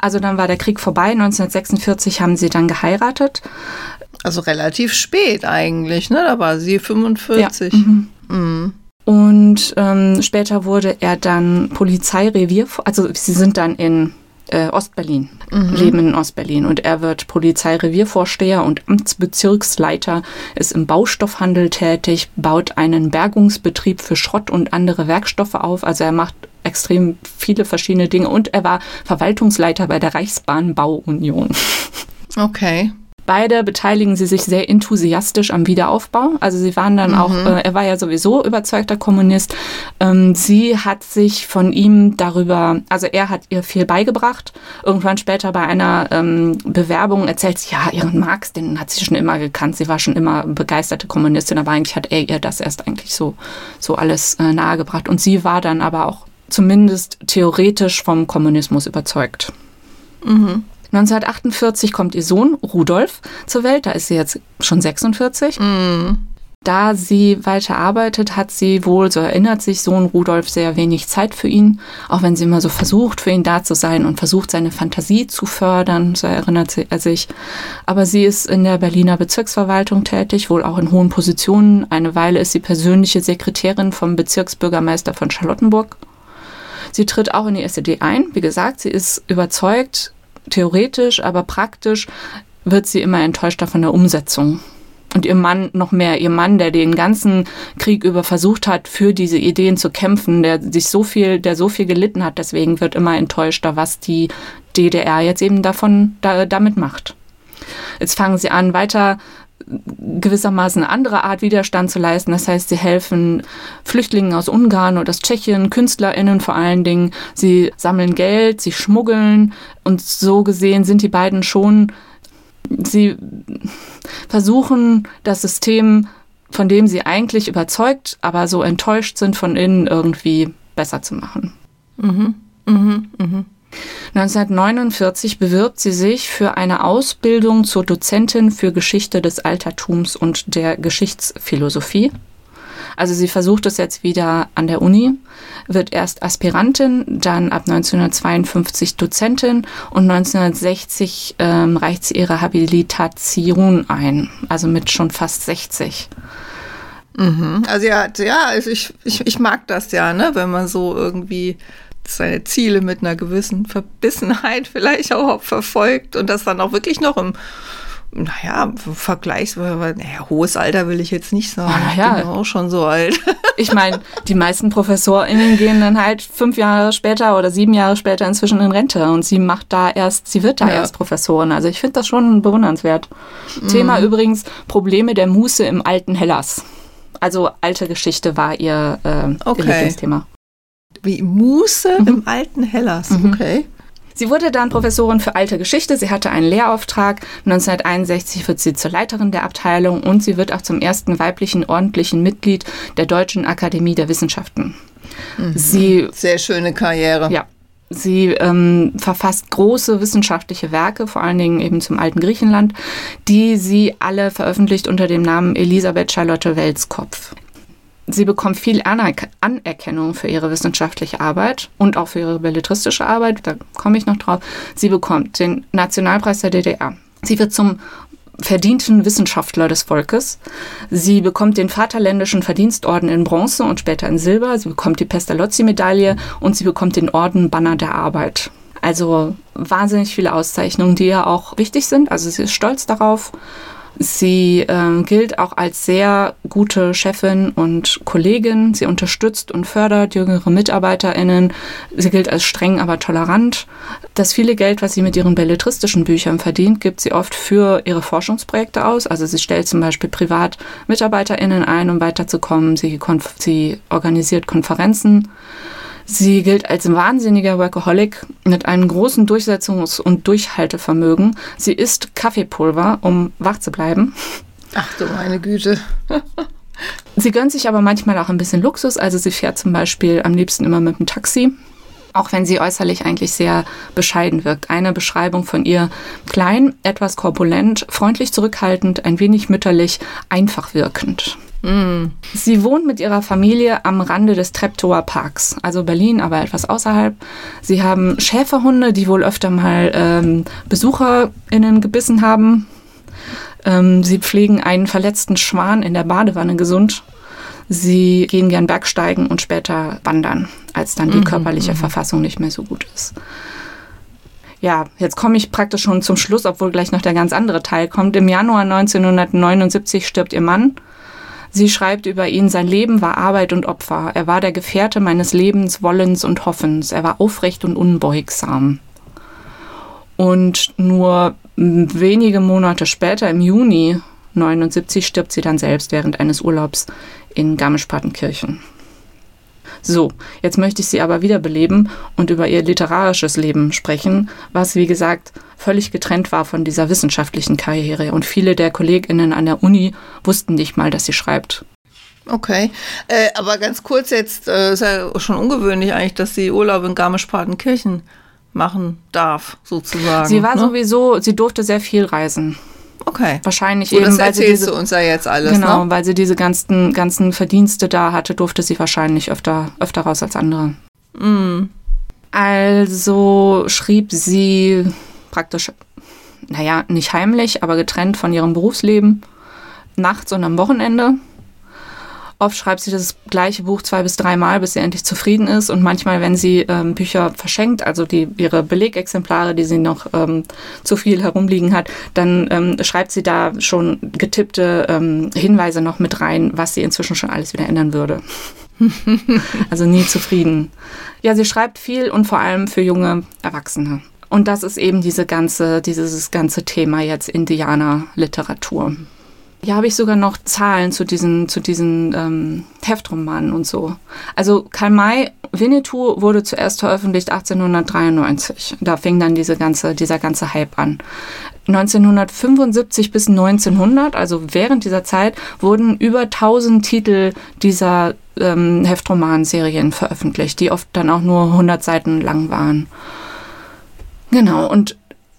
Also dann war der Krieg vorbei. 1946 haben sie dann geheiratet. Also relativ spät eigentlich, ne? Da war sie 45. Ja. Mhm. Mhm. Und ähm, später wurde er dann Polizeirevier, also sie sind dann in äh, Ostberlin, mhm. leben in Ostberlin und er wird Polizeireviervorsteher und Amtsbezirksleiter, ist im Baustoffhandel tätig, baut einen Bergungsbetrieb für Schrott und andere Werkstoffe auf, also er macht extrem viele verschiedene Dinge und er war Verwaltungsleiter bei der Reichsbahnbauunion. Okay. Beide beteiligen sie sich sehr enthusiastisch am Wiederaufbau. Also sie waren dann mhm. auch, äh, er war ja sowieso überzeugter Kommunist. Ähm, sie hat sich von ihm darüber, also er hat ihr viel beigebracht. Irgendwann später bei einer ähm, Bewerbung erzählt sie, ja, ihren Marx, den hat sie schon immer gekannt. Sie war schon immer begeisterte Kommunistin, aber eigentlich hat er ihr das erst eigentlich so, so alles äh, nahegebracht. Und sie war dann aber auch zumindest theoretisch vom Kommunismus überzeugt. Mhm. 1948 kommt ihr Sohn Rudolf zur Welt, da ist sie jetzt schon 46. Mm. Da sie weiter arbeitet, hat sie wohl, so erinnert sich Sohn Rudolf, sehr wenig Zeit für ihn, auch wenn sie immer so versucht, für ihn da zu sein und versucht, seine Fantasie zu fördern, so erinnert er sich. Aber sie ist in der Berliner Bezirksverwaltung tätig, wohl auch in hohen Positionen. Eine Weile ist sie persönliche Sekretärin vom Bezirksbürgermeister von Charlottenburg. Sie tritt auch in die SED ein. Wie gesagt, sie ist überzeugt, theoretisch, aber praktisch wird sie immer enttäuschter von der Umsetzung. Und ihr Mann noch mehr, ihr Mann, der den ganzen Krieg über versucht hat, für diese Ideen zu kämpfen, der sich so viel, der so viel gelitten hat, deswegen wird immer enttäuschter, was die DDR jetzt eben davon da, damit macht. Jetzt fangen sie an, weiter gewissermaßen eine andere Art Widerstand zu leisten. Das heißt, sie helfen Flüchtlingen aus Ungarn oder aus Tschechien, KünstlerInnen vor allen Dingen. Sie sammeln Geld, sie schmuggeln und so gesehen sind die beiden schon, sie versuchen das System, von dem sie eigentlich überzeugt, aber so enttäuscht sind von innen irgendwie besser zu machen. Mhm. Mhm. Mhm. 1949 bewirbt sie sich für eine Ausbildung zur Dozentin für Geschichte des Altertums und der Geschichtsphilosophie. Also sie versucht es jetzt wieder an der Uni, wird erst Aspirantin, dann ab 1952 Dozentin und 1960 ähm, reicht sie ihre Habilitation ein, also mit schon fast 60. Mhm. Also ja, ja, ich, ich, ich mag das ja, ne, wenn man so irgendwie seine Ziele mit einer gewissen Verbissenheit vielleicht auch verfolgt und das dann auch wirklich noch im naja, vergleichsweise, naja, hohes Alter will ich jetzt nicht sagen. Ah, ich ja. bin ja auch schon so alt. Ich meine, die meisten ProfessorInnen gehen dann halt fünf Jahre später oder sieben Jahre später inzwischen in Rente und sie macht da erst, sie wird da Ja. erst Professorin. Also ich finde das schon bewundernswert. Thema übrigens Probleme der Muße im alten Hellas. Also alte Geschichte war ihr, äh, ihr Okay. Lieblingsthema. Wie Muße Mhm. im alten Hellas. Okay. Sie wurde dann Professorin für alte Geschichte. Sie hatte einen Lehrauftrag. 1961 wird sie zur Leiterin der Abteilung und sie wird auch zum ersten weiblichen ordentlichen Mitglied der Deutschen Akademie der Wissenschaften. Sie Sehr schöne Karriere. Ja. Sie ähm, verfasst große wissenschaftliche Werke, vor allen Dingen eben zum alten Griechenland, die sie alle veröffentlicht unter dem Namen Elisabeth Charlotte Welskopf. Sie bekommt viel Anerk Anerkennung für ihre wissenschaftliche Arbeit und auch für ihre belletristische Arbeit. Da komme ich noch drauf. Sie bekommt den Nationalpreis der DDR. Sie wird zum verdienten Wissenschaftler des Volkes. Sie bekommt den Vaterländischen Verdienstorden in Bronze und später in Silber. Sie bekommt die Pestalozzi-Medaille und sie bekommt den Orden Banner der Arbeit. Also wahnsinnig viele Auszeichnungen, die ja auch wichtig sind. Also sie ist stolz darauf. Sie ähm, gilt auch als sehr gute Chefin und Kollegin. Sie unterstützt und fördert jüngere MitarbeiterInnen. Sie gilt als streng, aber tolerant. Das viele Geld, was sie mit ihren belletristischen Büchern verdient, gibt sie oft für ihre Forschungsprojekte aus. Also sie stellt zum Beispiel privat MitarbeiterInnen ein, um weiterzukommen. Sie, konf sie organisiert Konferenzen. Sie gilt als wahnsinniger Workaholic mit einem großen Durchsetzungs- und Durchhaltevermögen. Sie isst Kaffeepulver, um wach zu bleiben. Ach du meine Güte. Sie gönnt sich aber manchmal auch ein bisschen Luxus. Also sie fährt zum Beispiel am liebsten immer mit dem Taxi. Auch wenn sie äußerlich eigentlich sehr bescheiden wirkt. Eine Beschreibung von ihr klein, etwas korpulent, freundlich zurückhaltend, ein wenig mütterlich, einfach wirkend. Sie wohnt mit ihrer Familie am Rande des Treptower Parks, also Berlin, aber etwas außerhalb. Sie haben Schäferhunde, die wohl öfter mal ähm, BesucherInnen gebissen haben. Ähm, sie pflegen einen verletzten Schwan in der Badewanne gesund. Sie gehen gern Bergsteigen und später wandern, als dann die körperliche Verfassung nicht mehr so gut ist. Ja, jetzt komme ich praktisch schon zum Schluss, obwohl gleich noch der ganz andere Teil kommt. Im Januar 1979 stirbt ihr Mann. Sie schreibt über ihn, sein Leben war Arbeit und Opfer. Er war der Gefährte meines Lebens, Wollens und Hoffens. Er war aufrecht und unbeugsam. Und nur m, wenige Monate später, im Juni 79, stirbt sie dann selbst während eines Urlaubs in Garmisch-Partenkirchen. So, jetzt möchte ich Sie aber wiederbeleben und über Ihr literarisches Leben sprechen, was, wie gesagt, völlig getrennt war von dieser wissenschaftlichen Karriere. Und viele der KollegInnen an der Uni wussten nicht mal, dass sie schreibt. Okay. Äh, aber ganz kurz jetzt, äh, ist ja schon ungewöhnlich eigentlich, dass sie Urlaub in Garmisch-Partenkirchen machen darf, sozusagen. Sie war ne? sowieso, sie durfte sehr viel reisen. Okay. Wahrscheinlich Gut, eben, das weil sie erzählst diese, du uns ja jetzt alles, genau, ne? weil sie diese ganzen, ganzen Verdienste da hatte, durfte sie wahrscheinlich öfter, öfter raus als andere. Mm. Also schrieb sie praktisch, naja, nicht heimlich, aber getrennt von ihrem Berufsleben, nachts und am Wochenende. Oft schreibt sie das gleiche Buch zwei bis dreimal, bis sie endlich zufrieden ist. Und manchmal, wenn sie ähm, Bücher verschenkt, also die, ihre Belegexemplare, die sie noch ähm, zu viel herumliegen hat, dann ähm, schreibt sie da schon getippte ähm, Hinweise noch mit rein, was sie inzwischen schon alles wieder ändern würde. also nie zufrieden. Ja, sie schreibt viel und vor allem für junge Erwachsene. Und das ist eben diese ganze, dieses ganze Thema jetzt Indianer-Literatur. Hier habe ich sogar noch Zahlen zu diesen, zu diesen ähm, Heftromanen und so. Also Karl May, Winnetou wurde zuerst veröffentlicht 1893. Da fing dann diese ganze, dieser ganze Hype an. 1975 bis 1900, also während dieser Zeit, wurden über 1000 Titel dieser ähm, Heftromanserien veröffentlicht, die oft dann auch nur 100 Seiten lang waren. Genau, und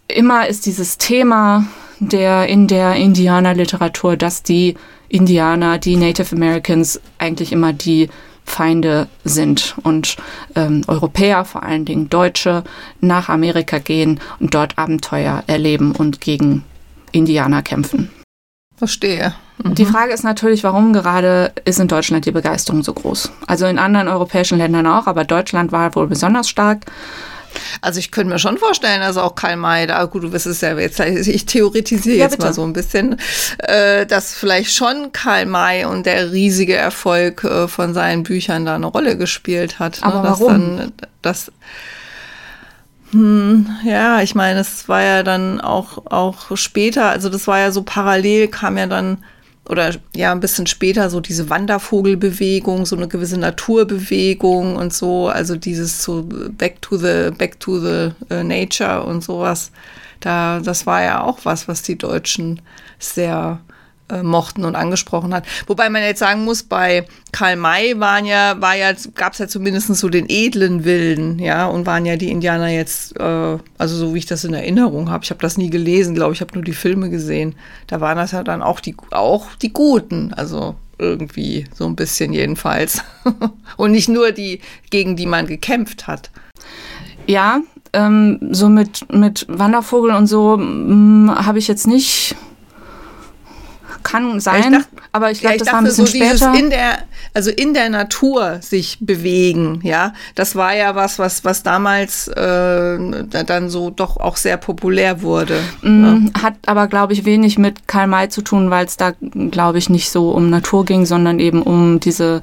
immer ist dieses Thema der in der Indianerliteratur, dass die Indianer, die Native Americans eigentlich immer die Feinde sind und ähm, Europäer, vor allen Dingen Deutsche, nach Amerika gehen und dort Abenteuer erleben und gegen Indianer kämpfen. Verstehe. Mhm. Die Frage ist natürlich, warum gerade ist in Deutschland die Begeisterung so groß? Also in anderen europäischen Ländern auch, aber Deutschland war wohl besonders stark. Also ich könnte mir schon vorstellen, also auch Karl May, da gut, du wirst es ja jetzt, ich theoretisiere ja, jetzt bitte. mal so ein bisschen, äh, dass vielleicht schon Karl May und der riesige Erfolg äh, von seinen Büchern da eine Rolle gespielt hat. Ne? Aber ne? warum? Dann, das, hm, ja, ich meine, es war ja dann auch, auch später, also das war ja so parallel, kam ja dann oder ja, ein bisschen später so diese Wandervogelbewegung, so eine gewisse Naturbewegung und so, also dieses so back to the, back to the uh, nature und sowas. Da, das war ja auch was, was die Deutschen sehr äh, mochten und angesprochen hat. Wobei man jetzt sagen muss, bei Karl May waren ja, war ja, gab es ja zumindest so den edlen Wilden, ja, und waren ja die Indianer jetzt, äh, also so wie ich das in Erinnerung habe, ich habe das nie gelesen, glaube ich, habe nur die Filme gesehen. Da waren das ja dann auch die, auch die Guten, also irgendwie so ein bisschen jedenfalls. und nicht nur die, gegen die man gekämpft hat. Ja, ähm, so mit, mit Wandervogel und so hm, habe ich jetzt nicht kann sein, ich dachte, aber ich glaube, ja, das war ein bisschen so später. in der, also in der Natur sich bewegen, ja, das war ja was, was, was damals äh, dann so doch auch sehr populär wurde. Mm, ja. Hat aber, glaube ich, wenig mit Karl May zu tun, weil es da, glaube ich, nicht so um Natur ging, sondern eben um diese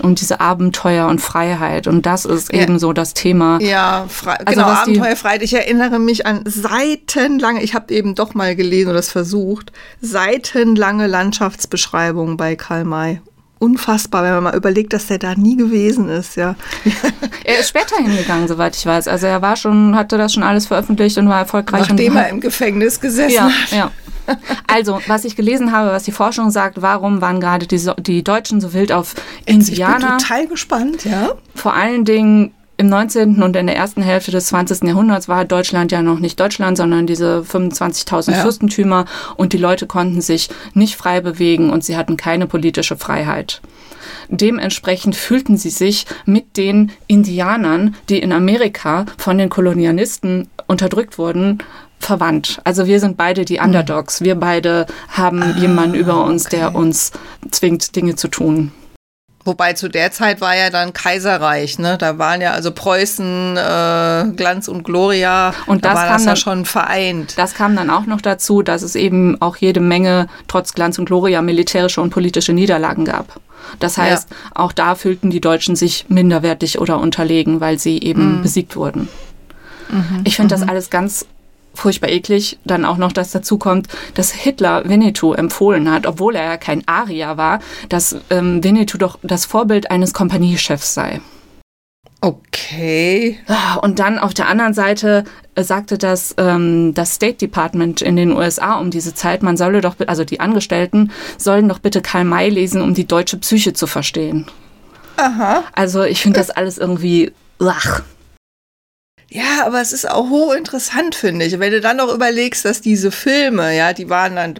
um diese Abenteuer und Freiheit. Und das ist ja. eben so das Thema. Ja, frei, also genau, Abenteuerfreiheit. Ich erinnere mich an seitenlange, ich habe eben doch mal gelesen oder es versucht, seitenlange Landschaftsbeschreibungen bei Karl May unfassbar, wenn man mal überlegt, dass der da nie gewesen ist, ja. Er ist später hingegangen, soweit ich weiß. Also er war schon, hatte das schon alles veröffentlicht und war erfolgreich. Nachdem er im Gefängnis gesessen ja, hat. Ja. Also, was ich gelesen habe, was die Forschung sagt, warum waren gerade die, so die Deutschen so wild auf Indianer? Ich bin total gespannt, ja. Vor allen Dingen im 19. und in der ersten Hälfte des 20. Jahrhunderts war Deutschland ja noch nicht Deutschland, sondern diese 25.000 ja. Fürstentümer und die Leute konnten sich nicht frei bewegen und sie hatten keine politische Freiheit. Dementsprechend fühlten sie sich mit den Indianern, die in Amerika von den Kolonialisten unterdrückt wurden, verwandt. Also wir sind beide die Underdogs. Wir beide haben ah, jemanden über uns, okay. der uns zwingt, Dinge zu tun. Wobei zu der Zeit war ja dann Kaiserreich, ne? Da waren ja also Preußen, äh, Glanz und Gloria. Und das da war das ja schon vereint. Das kam dann auch noch dazu, dass es eben auch jede Menge, trotz Glanz und Gloria, militärische und politische Niederlagen gab. Das heißt, ja. auch da fühlten die Deutschen sich minderwertig oder unterlegen, weil sie eben mhm. besiegt wurden. Mhm. Ich finde mhm. das alles ganz furchtbar eklig. Dann auch noch, dass dazu kommt, dass Hitler Winnetou empfohlen hat, obwohl er ja kein Arier war, dass ähm, Winnetou doch das Vorbild eines Kompaniechefs sei. Okay. Ah, und dann auf der anderen Seite äh, sagte das, ähm, das State Department in den USA um diese Zeit, man solle doch, also die Angestellten sollen doch bitte Karl May lesen, um die deutsche Psyche zu verstehen. Aha. Also ich finde das alles irgendwie, ach. Ja, aber es ist auch hochinteressant, finde ich. Wenn du dann noch überlegst, dass diese Filme, ja, die waren dann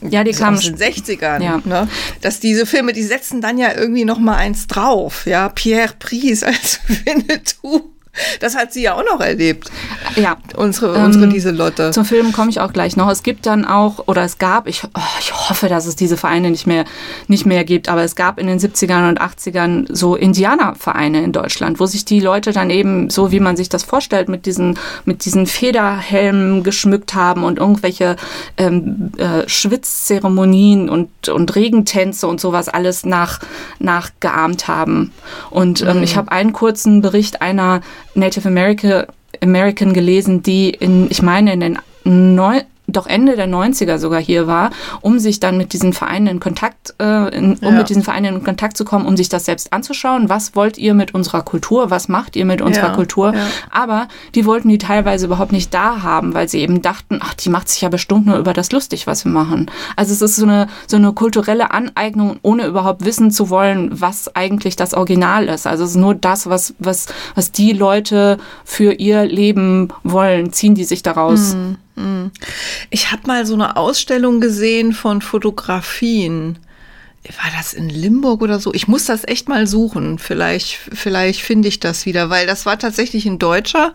ja, die kamen aus den 60ern, ja. ne? Dass diese Filme, die setzen dann ja irgendwie noch mal eins drauf, ja, Pierre Pries als Winnetou. Das hat sie ja auch noch erlebt. Ja. Unsere, ähm, unsere Lieselotte. Zum Film komme ich auch gleich noch. Es gibt dann auch, oder es gab, ich, oh, ich hoffe, dass es diese Vereine nicht mehr, nicht mehr gibt, aber es gab in den 70ern und 80ern so Indianervereine in Deutschland, wo sich die Leute dann eben, so wie man sich das vorstellt, mit diesen, mit diesen Federhelmen geschmückt haben und irgendwelche ähm, äh, Schwitzeremonien und, und Regentänze und sowas alles nach, nachgeahmt haben. Und ähm, mhm. ich habe einen kurzen Bericht einer Native America, American gelesen, die in, ich meine, in den Neu doch Ende der 90er sogar hier war, um sich dann mit diesen Vereinen in Kontakt, äh, in, um ja. mit diesen Vereinen in Kontakt zu kommen, um sich das selbst anzuschauen. Was wollt ihr mit unserer Kultur? Was macht ihr mit unserer ja, Kultur? Ja. Aber die wollten die teilweise überhaupt nicht da haben, weil sie eben dachten, ach, die macht sich ja bestimmt nur über das lustig, was wir machen. Also es ist so eine, so eine kulturelle Aneignung, ohne überhaupt wissen zu wollen, was eigentlich das Original ist. Also es ist nur das, was, was, was die Leute für ihr Leben wollen, ziehen die sich daraus. Mhm. Mhm. Ich habe mal so eine Ausstellung gesehen von Fotografien. War das in Limburg oder so? Ich muss das echt mal suchen. Vielleicht, vielleicht finde ich das wieder, weil das war tatsächlich ein Deutscher,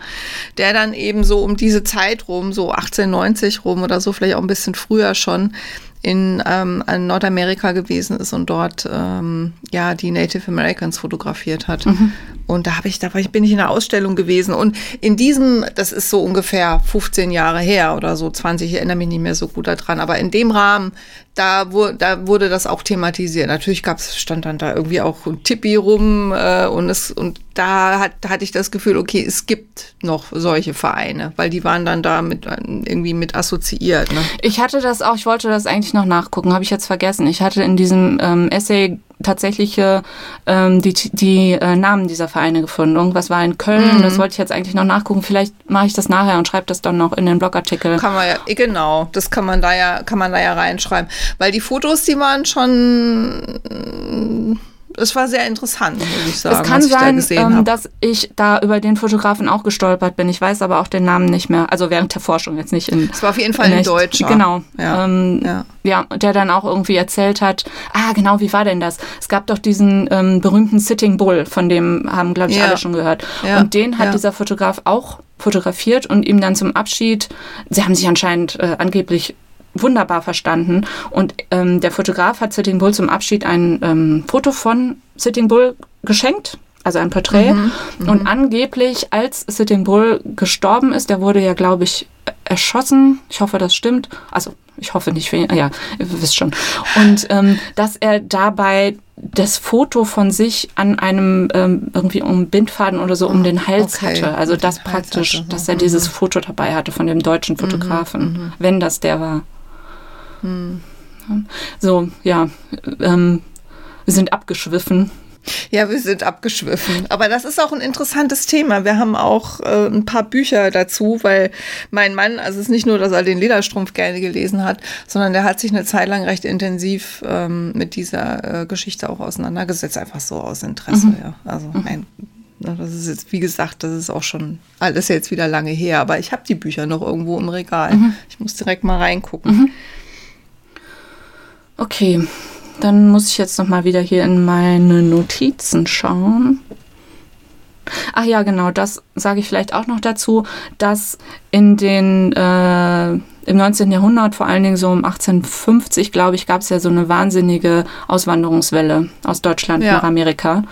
der dann eben so um diese Zeit rum, so 1890 rum oder so, vielleicht auch ein bisschen früher schon, in, ähm, in Nordamerika gewesen ist und dort ähm, ja die Native Americans fotografiert hat. Mhm. Und da habe ich, da bin ich in einer Ausstellung gewesen. Und in diesem, das ist so ungefähr 15 Jahre her oder so, 20, ich erinnere mich nicht mehr so gut daran, aber in dem Rahmen, da, wurde, da wurde das auch thematisiert. Natürlich gab's, stand dann da irgendwie auch ein Tippi rum äh, und es und da, hat, da hatte ich das Gefühl, okay, es gibt noch solche Vereine, weil die waren dann da mit irgendwie mit assoziiert. Ne? Ich hatte das auch, ich wollte das eigentlich noch nachgucken, habe ich jetzt vergessen. Ich hatte in diesem ähm, Essay tatsächliche ähm, die, die äh, Namen dieser Vereine gefunden. Irgendwas war in Köln, mhm. das wollte ich jetzt eigentlich noch nachgucken. Vielleicht mache ich das nachher und schreibe das dann noch in den Blogartikel. Kann man ja, genau, das kann man da ja, kann man da ja reinschreiben. Weil die Fotos, die waren schon es war sehr interessant, muss ich sagen. Es kann sein, da ähm, dass ich da über den Fotografen auch gestolpert bin. Ich weiß aber auch den Namen nicht mehr. Also während der Forschung jetzt nicht in. Es war auf jeden Fall ein Deutscher. Genau. Ja. Ähm, ja. ja. der dann auch irgendwie erzählt hat. Ah, genau, wie war denn das? Es gab doch diesen ähm, berühmten Sitting Bull, von dem haben, glaube ich, ja. alle schon gehört. Und den hat dieser Fotograf auch fotografiert und ihm dann zum Abschied, sie haben sich anscheinend äh, angeblich wunderbar verstanden. Und ähm, der Fotograf hat Sitting Bull zum Abschied ein ähm, Foto von Sitting Bull geschenkt, also ein Porträt. Mhm, mhm, und angeblich, als Sitting Bull gestorben ist, der wurde ja, glaube ich, erschossen. Ich hoffe, das stimmt. Also, ich hoffe nicht für. Ja, ihr wisst schon. Und ähm, dass er dabei das Foto von sich an einem ähm, irgendwie um Bindfaden oder so um den Hals okay. hatte. Also das praktisch, dass er dieses mhm. Foto dabei hatte von dem deutschen mhm, Fotografen, mhm, wenn das der war. Hm. So, ja, ähm, wir sind abgeschwiffen. Ja, wir sind abgeschwiffen. Aber das ist auch ein interessantes Thema. Wir haben auch äh, ein paar Bücher dazu, weil mein Mann, also es ist nicht nur, dass er den Lederstrumpf gerne gelesen hat, sondern der hat sich eine Zeit lang recht intensiv ähm, mit dieser äh, Geschichte auch auseinandergesetzt, einfach so aus Interesse. Mhm. Ja. Also mhm. mein das ist jetzt, wie gesagt, das ist auch schon alles jetzt wieder lange her, aber ich habe die Bücher noch irgendwo im Regal. Mhm. Ich muss direkt mal reingucken. Okay, dann muss ich jetzt noch mal wieder hier in meine Notizen schauen. Ach ja, genau, das sage ich vielleicht auch noch dazu, dass in den äh, im 19. Jahrhundert, vor allen Dingen so um 1850, glaube ich, gab es ja so eine wahnsinnige Auswanderungswelle aus Deutschland ja. nach Amerika.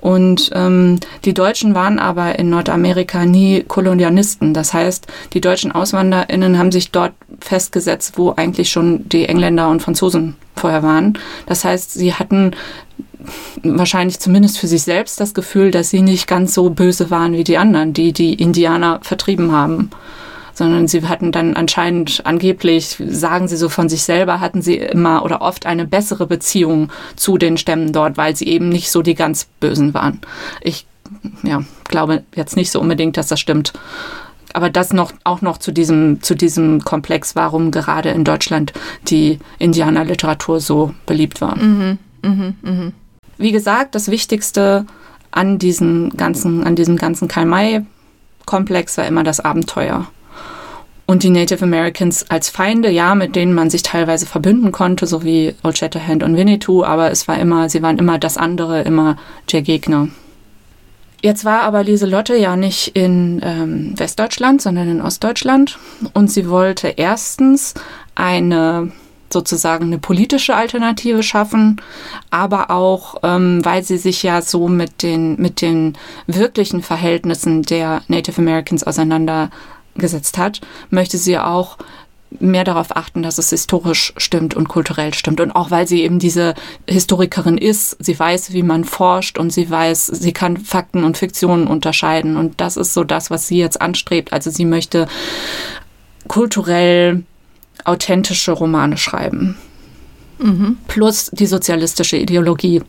Und ähm, die Deutschen waren aber in Nordamerika nie Kolonialisten. Das heißt, die deutschen AuswanderInnen haben sich dort festgesetzt, wo eigentlich schon die Engländer und Franzosen vorher waren. Das heißt, sie hatten wahrscheinlich zumindest für sich selbst das Gefühl, dass sie nicht ganz so böse waren wie die anderen, die die Indianer vertrieben haben sondern sie hatten dann anscheinend angeblich, sagen sie so von sich selber, hatten sie immer oder oft eine bessere Beziehung zu den Stämmen dort, weil sie eben nicht so die ganz Bösen waren. Ich ja, glaube jetzt nicht so unbedingt, dass das stimmt. Aber das noch auch noch zu diesem, zu diesem Komplex, warum gerade in Deutschland die Indianerliteratur so beliebt war. Mhm, mh, mh. Wie gesagt, das Wichtigste an diesem ganzen, an diesem ganzen Karl-May-Komplex war immer das Abenteuer und die Native Americans als Feinde, ja, mit denen man sich teilweise verbünden konnte, so wie Old Shatterhand und Winnetou, aber es war immer, sie waren immer das andere, immer der Gegner. Jetzt war aber Lieselotte ja nicht in ähm, Westdeutschland, sondern in Ostdeutschland. Und sie wollte erstens eine sozusagen eine politische Alternative schaffen, aber auch, ähm, weil sie sich ja so mit den, mit den wirklichen Verhältnissen der Native Americans auseinander gesetzt hat, möchte sie auch mehr darauf achten, dass es historisch stimmt und kulturell stimmt. Und auch weil sie eben diese Historikerin ist, sie weiß, wie man forscht und sie weiß, sie kann Fakten und Fiktionen unterscheiden. Und das ist so das, was sie jetzt anstrebt. Also sie möchte kulturell authentische Romane schreiben. Plus die sozialistische Ideologie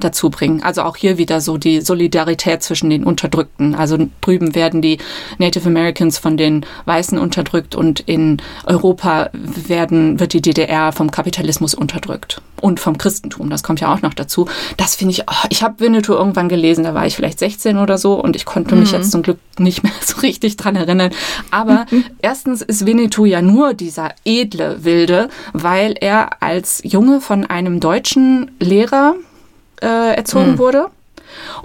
dazu bringen. Also auch hier wieder so die Solidarität zwischen den Unterdrückten. Also drüben werden die Native Americans von den Weißen unterdrückt und in Europa werden, wird die DDR vom Kapitalismus unterdrückt und vom Christentum. Das kommt ja auch noch dazu. Das finde ich, oh, ich habe Winnetou irgendwann gelesen, da war ich vielleicht 16 oder so und ich konnte mich jetzt zum Glück nicht mehr so richtig dran erinnern. Aber erstens ist Winnetou ja nur dieser edle Wilde, weil er als Junge von einem deutschen Lehrer äh, erzogen Hm. wurde.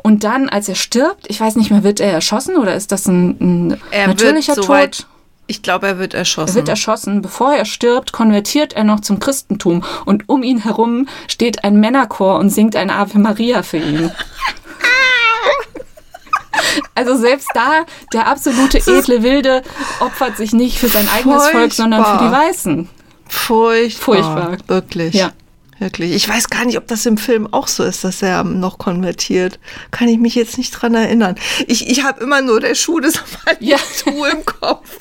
Und dann, als er stirbt, ich weiß nicht mehr, wird er erschossen oder ist das ein, ein Er natürlicher wird Tod? soweit, ich glaube, er wird erschossen. Er wird erschossen. Bevor er stirbt, konvertiert er noch zum Christentum. Und um ihn herum steht ein Männerchor und singt ein Ave Maria für ihn. Also selbst da, der absolute edle Wilde opfert sich nicht für sein eigenes Volk, sondern für die Furchtbar. Weißen. Furchtbar. Furchtbar. Wirklich. Ja. Wirklich. Ich weiß gar nicht, ob das im Film auch so ist, dass er noch konvertiert. Kann ich mich jetzt nicht dran erinnern. Ich, ich habe immer nur der Schuh des Ja. Im Kopf.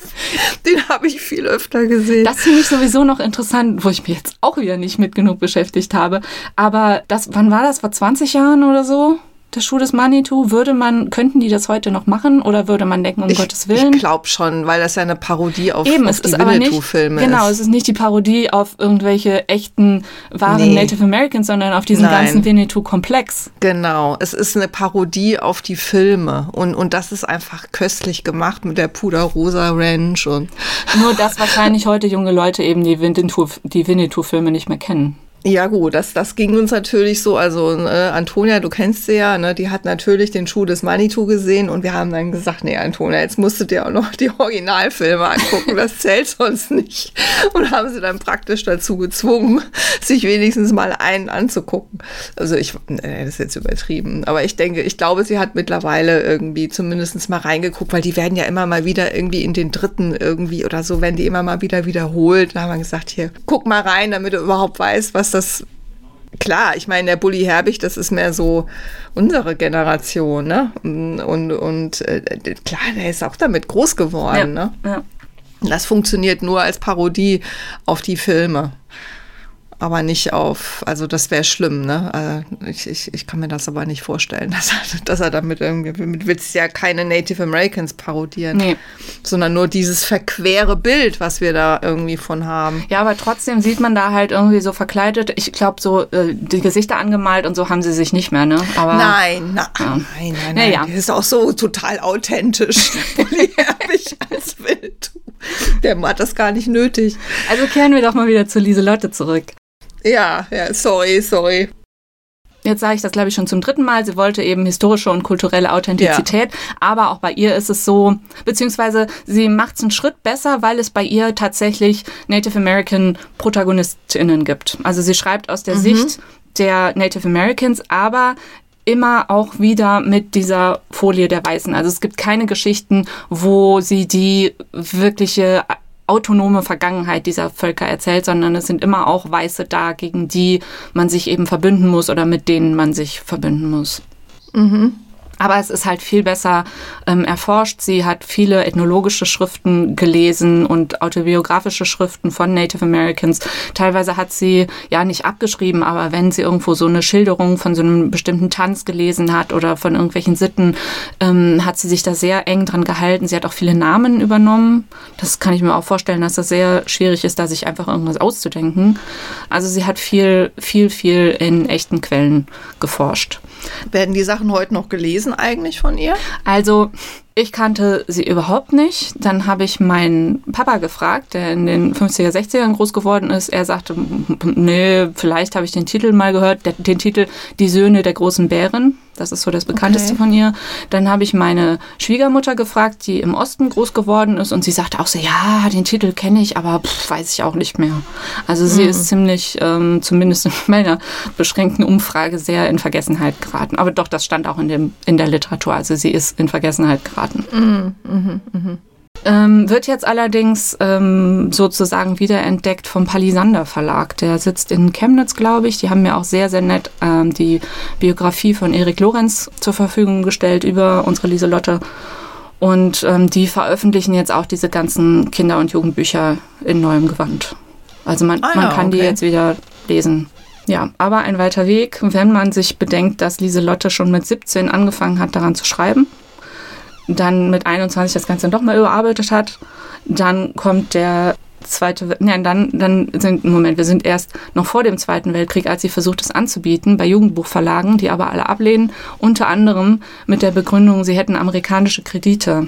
Den habe ich viel öfter gesehen. Das finde ich sowieso noch interessant, wo ich mich jetzt auch wieder nicht mit genug beschäftigt habe. Aber das, wann war das? Vor 20 Jahren oder so? Der Schuh des Manitou? Würde man, könnten die das heute noch machen oder würde man denken, um ich, Gottes Willen? Ich glaube schon, weil das ja eine Parodie auf, Eben, auf es die ist nicht, Winnetou-Filme genau, ist. es ist nicht die Parodie auf irgendwelche echten, wahren Nee. Native Americans, sondern auf diesen Nein. ganzen Winnetou-Komplex. Genau, es ist eine Parodie auf die Filme und, und das ist einfach köstlich gemacht mit der Puderrosa Ranch und Nur dass wahrscheinlich heute junge Leute eben die Winnetou-Filme nicht mehr kennen. Ja gut, das, das ging uns natürlich so. Also äh, Antonia, du kennst sie ja, ne, die hat natürlich den Schuh des Manitou gesehen und wir haben dann gesagt, nee Antonia, jetzt musst du dir auch noch die Originalfilme angucken, das zählt sonst nicht. Und haben sie dann praktisch dazu gezwungen, sich wenigstens mal einen anzugucken. Also ich, nee, das ist jetzt übertrieben, aber ich denke, ich glaube, sie hat mittlerweile irgendwie zumindest mal reingeguckt, weil die werden ja immer mal wieder irgendwie in den dritten irgendwie oder so, werden die immer mal wieder wiederholt. Da haben wir gesagt, hier, guck mal rein, damit du überhaupt weißt, was das klar, ich meine, der Bully Herbig, das ist mehr so unsere Generation, ne? Und, und äh, klar, der ist auch damit groß geworden, ne? ja. Das funktioniert nur als Parodie auf die Filme. Aber nicht auf, also das wäre schlimm, ne? Äh, Ich, ich, ich kann mir das aber nicht vorstellen, dass er, dass er damit irgendwie, mit Witz ja keine Native Americans parodieren, Nee. sondern nur dieses verquere Bild, was wir da irgendwie von haben. Ja, aber trotzdem sieht man da halt irgendwie so verkleidet. Ich glaube, so äh, die Gesichter angemalt und so haben sie sich nicht mehr, ne? Aber Nein, na, Ja. nein, nein, nein. Naja. Der ist auch so total authentisch. Als Winnetou. Der hat das gar nicht nötig. Also kehren wir doch mal wieder zu Lieselotte zurück. Ja, ja, sorry, sorry. Jetzt sage ich das, glaube ich, schon zum dritten Mal. Sie wollte eben historische und kulturelle Authentizität. Aber auch bei ihr ist es so, beziehungsweise sie macht es einen Schritt besser, weil es bei ihr tatsächlich Native American ProtagonistInnen gibt. Also sie schreibt aus der Sicht der Native Americans, aber immer auch wieder mit dieser Folie der Weißen. Also es gibt keine Geschichten, wo sie die wirkliche autonome Vergangenheit dieser Völker erzählt, sondern es sind immer auch Weiße da, gegen die man sich eben verbünden muss oder mit denen man sich verbünden muss. Aber es ist halt viel besser ähm, erforscht. Sie hat viele ethnologische Schriften gelesen und autobiografische Schriften von Native Americans. Teilweise hat sie ja nicht abgeschrieben, aber wenn sie irgendwo so eine Schilderung von so einem bestimmten Tanz gelesen hat oder von irgendwelchen Sitten, ähm, hat sie sich da sehr eng dran gehalten. Sie hat auch viele Namen übernommen. Das kann ich mir auch vorstellen, dass das sehr schwierig ist, da sich einfach irgendwas auszudenken. Also sie hat viel, viel, viel in echten Quellen geforscht. Werden die Sachen heute noch gelesen eigentlich von ihr? Also, ich kannte sie überhaupt nicht. Dann habe ich meinen Papa gefragt, der in den 50er, 60ern groß geworden ist. Er sagte, nee, vielleicht habe ich den Titel mal gehört, den Titel Die Söhne der großen Bären. Das ist so das bekannteste Okay. von ihr. Dann habe ich meine Schwiegermutter gefragt, die im Osten groß geworden ist. Und sie sagte auch so, ja, den Titel kenne ich, aber pff, weiß ich auch nicht mehr. Also sie ist ziemlich, ähm, zumindest in meiner beschränkten Umfrage, sehr in Vergessenheit geraten. Aber doch, das stand auch in, dem, in der Literatur. Also sie ist in Vergessenheit geraten. Ähm, wird jetzt allerdings ähm, sozusagen wiederentdeckt vom Palisander Verlag. Der sitzt in Chemnitz, glaube ich. Die haben mir auch sehr, sehr nett ähm, die Biografie von Erik Lorenz zur Verfügung gestellt über unsere Lieselotte. Und ähm, die veröffentlichen jetzt auch diese ganzen Kinder- und Jugendbücher in neuem Gewand. Also man, Ah man kann die okay. jetzt wieder lesen. Ja, aber ein weiter Weg, wenn man sich bedenkt, dass Lieselotte schon mit 17 angefangen hat, daran zu schreiben, dann mit 21 das Ganze doch mal überarbeitet hat, dann kommt der zweite, nein, dann, dann sind, Moment, wir sind erst noch vor dem Zweiten Weltkrieg, als sie versucht, es anzubieten bei Jugendbuchverlagen, die aber alle ablehnen, unter anderem mit der Begründung, sie hätten amerikanische Kredite.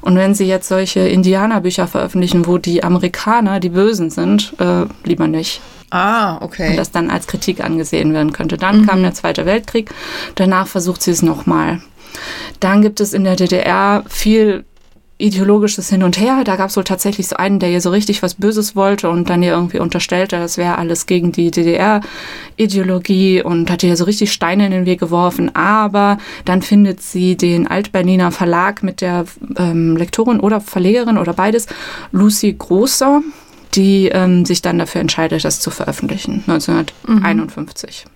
Und wenn sie jetzt solche Indianerbücher veröffentlichen, wo die Amerikaner die Bösen sind, äh, lieber nicht Ah, und okay. das dann als Kritik angesehen werden könnte. Dann kam der Zweite Weltkrieg, danach versucht sie es nochmal. Dann gibt es in der DDR viel ideologisches Hin und Her. Da gab es wohl tatsächlich so einen, der ihr so richtig was Böses wollte und dann ihr irgendwie unterstellte, das wäre alles gegen die DDR-Ideologie und hat ihr so richtig Steine in den Weg geworfen. Aber dann findet sie den Altberliner Verlag mit der ähm, Lektorin oder Verlegerin oder beides, Lucy Großer, die ähm, sich dann dafür entscheidet, das zu veröffentlichen, 1951.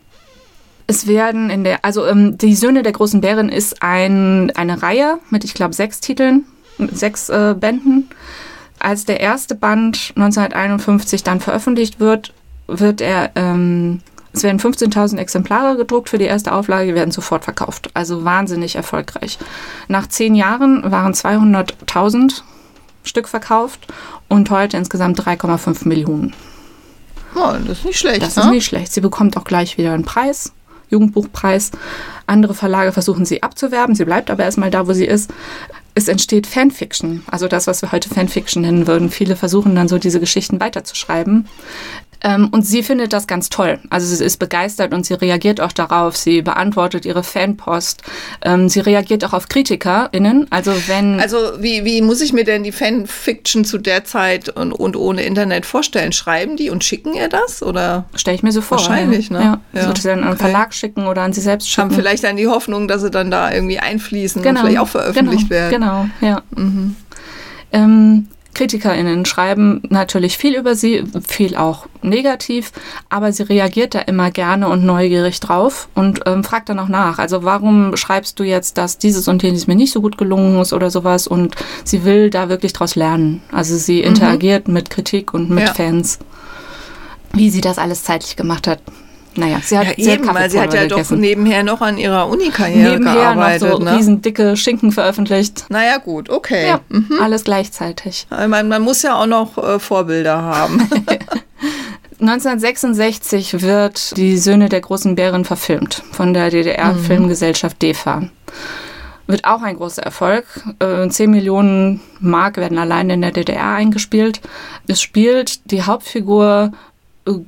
Es werden in der, also ähm, die Söhne der großen Bären ist ein, eine Reihe mit, ich glaube, sechs Titeln, mit sechs äh, Bänden. Als der erste Band 1951 dann veröffentlicht wird, wird er, ähm, es werden 15.000 Exemplare gedruckt für die erste Auflage, die werden sofort verkauft. Also wahnsinnig erfolgreich. Nach zehn Jahren waren 200.000 Stück verkauft und heute insgesamt 3,5 Millionen. Oh, das ist nicht schlecht. Das ne? ist nicht schlecht. Sie bekommt auch gleich wieder einen Preis, Jugendbuchpreis. Andere Verlage versuchen sie abzuwerben. Sie bleibt aber erstmal da, wo sie ist. Es entsteht Fanfiction, also das, was wir heute Fanfiction nennen würden. Viele versuchen dann so diese Geschichten weiterzuschreiben. Ähm, und sie findet das ganz toll. Also sie ist begeistert und sie reagiert auch darauf. Sie beantwortet ihre Fanpost. Ähm, sie reagiert auch auf KritikerInnen. Also wenn. Also wie, wie muss ich mir denn die Fanfiction zu der Zeit und, und ohne Internet vorstellen? Schreiben die und schicken ihr das? Oder Stelle ich mir so vor. Wahrscheinlich, ja. ne? Ja. Ja, So, dass sie dann an einen okay. Verlag schicken oder an sie selbst schicken. haben vielleicht dann die Hoffnung, dass sie dann da irgendwie einfließen und vielleicht auch veröffentlicht genau, werden? Genau, ja. Ähm, KritikerInnen schreiben natürlich viel über sie, viel auch negativ, aber sie reagiert da immer gerne und neugierig drauf und ähm, fragt dann auch nach. Also warum schreibst du jetzt, dass dieses und jenes mir nicht so gut gelungen ist oder sowas? Und sie will da wirklich draus lernen. Also sie interagiert mit Kritik und mit Ja. Fans. Wie sie das alles zeitlich gemacht hat. Naja, sie hat Ja, sehr eben, weil sie hat ja doch gegessen. nebenher noch an ihrer Uni-Karriere nebenher noch gearbeitet. so ne? riesen dicke Schinken veröffentlicht. Naja, gut, okay. Ja, alles gleichzeitig. Ich meine, man muss ja auch noch äh, Vorbilder haben. 1966 wird Die Söhne der großen Bären verfilmt von der DDR-Filmgesellschaft DEFA. Wird auch ein großer Erfolg. Äh, 10 Millionen Mark werden allein in der DDR eingespielt. Es spielt die Hauptfigur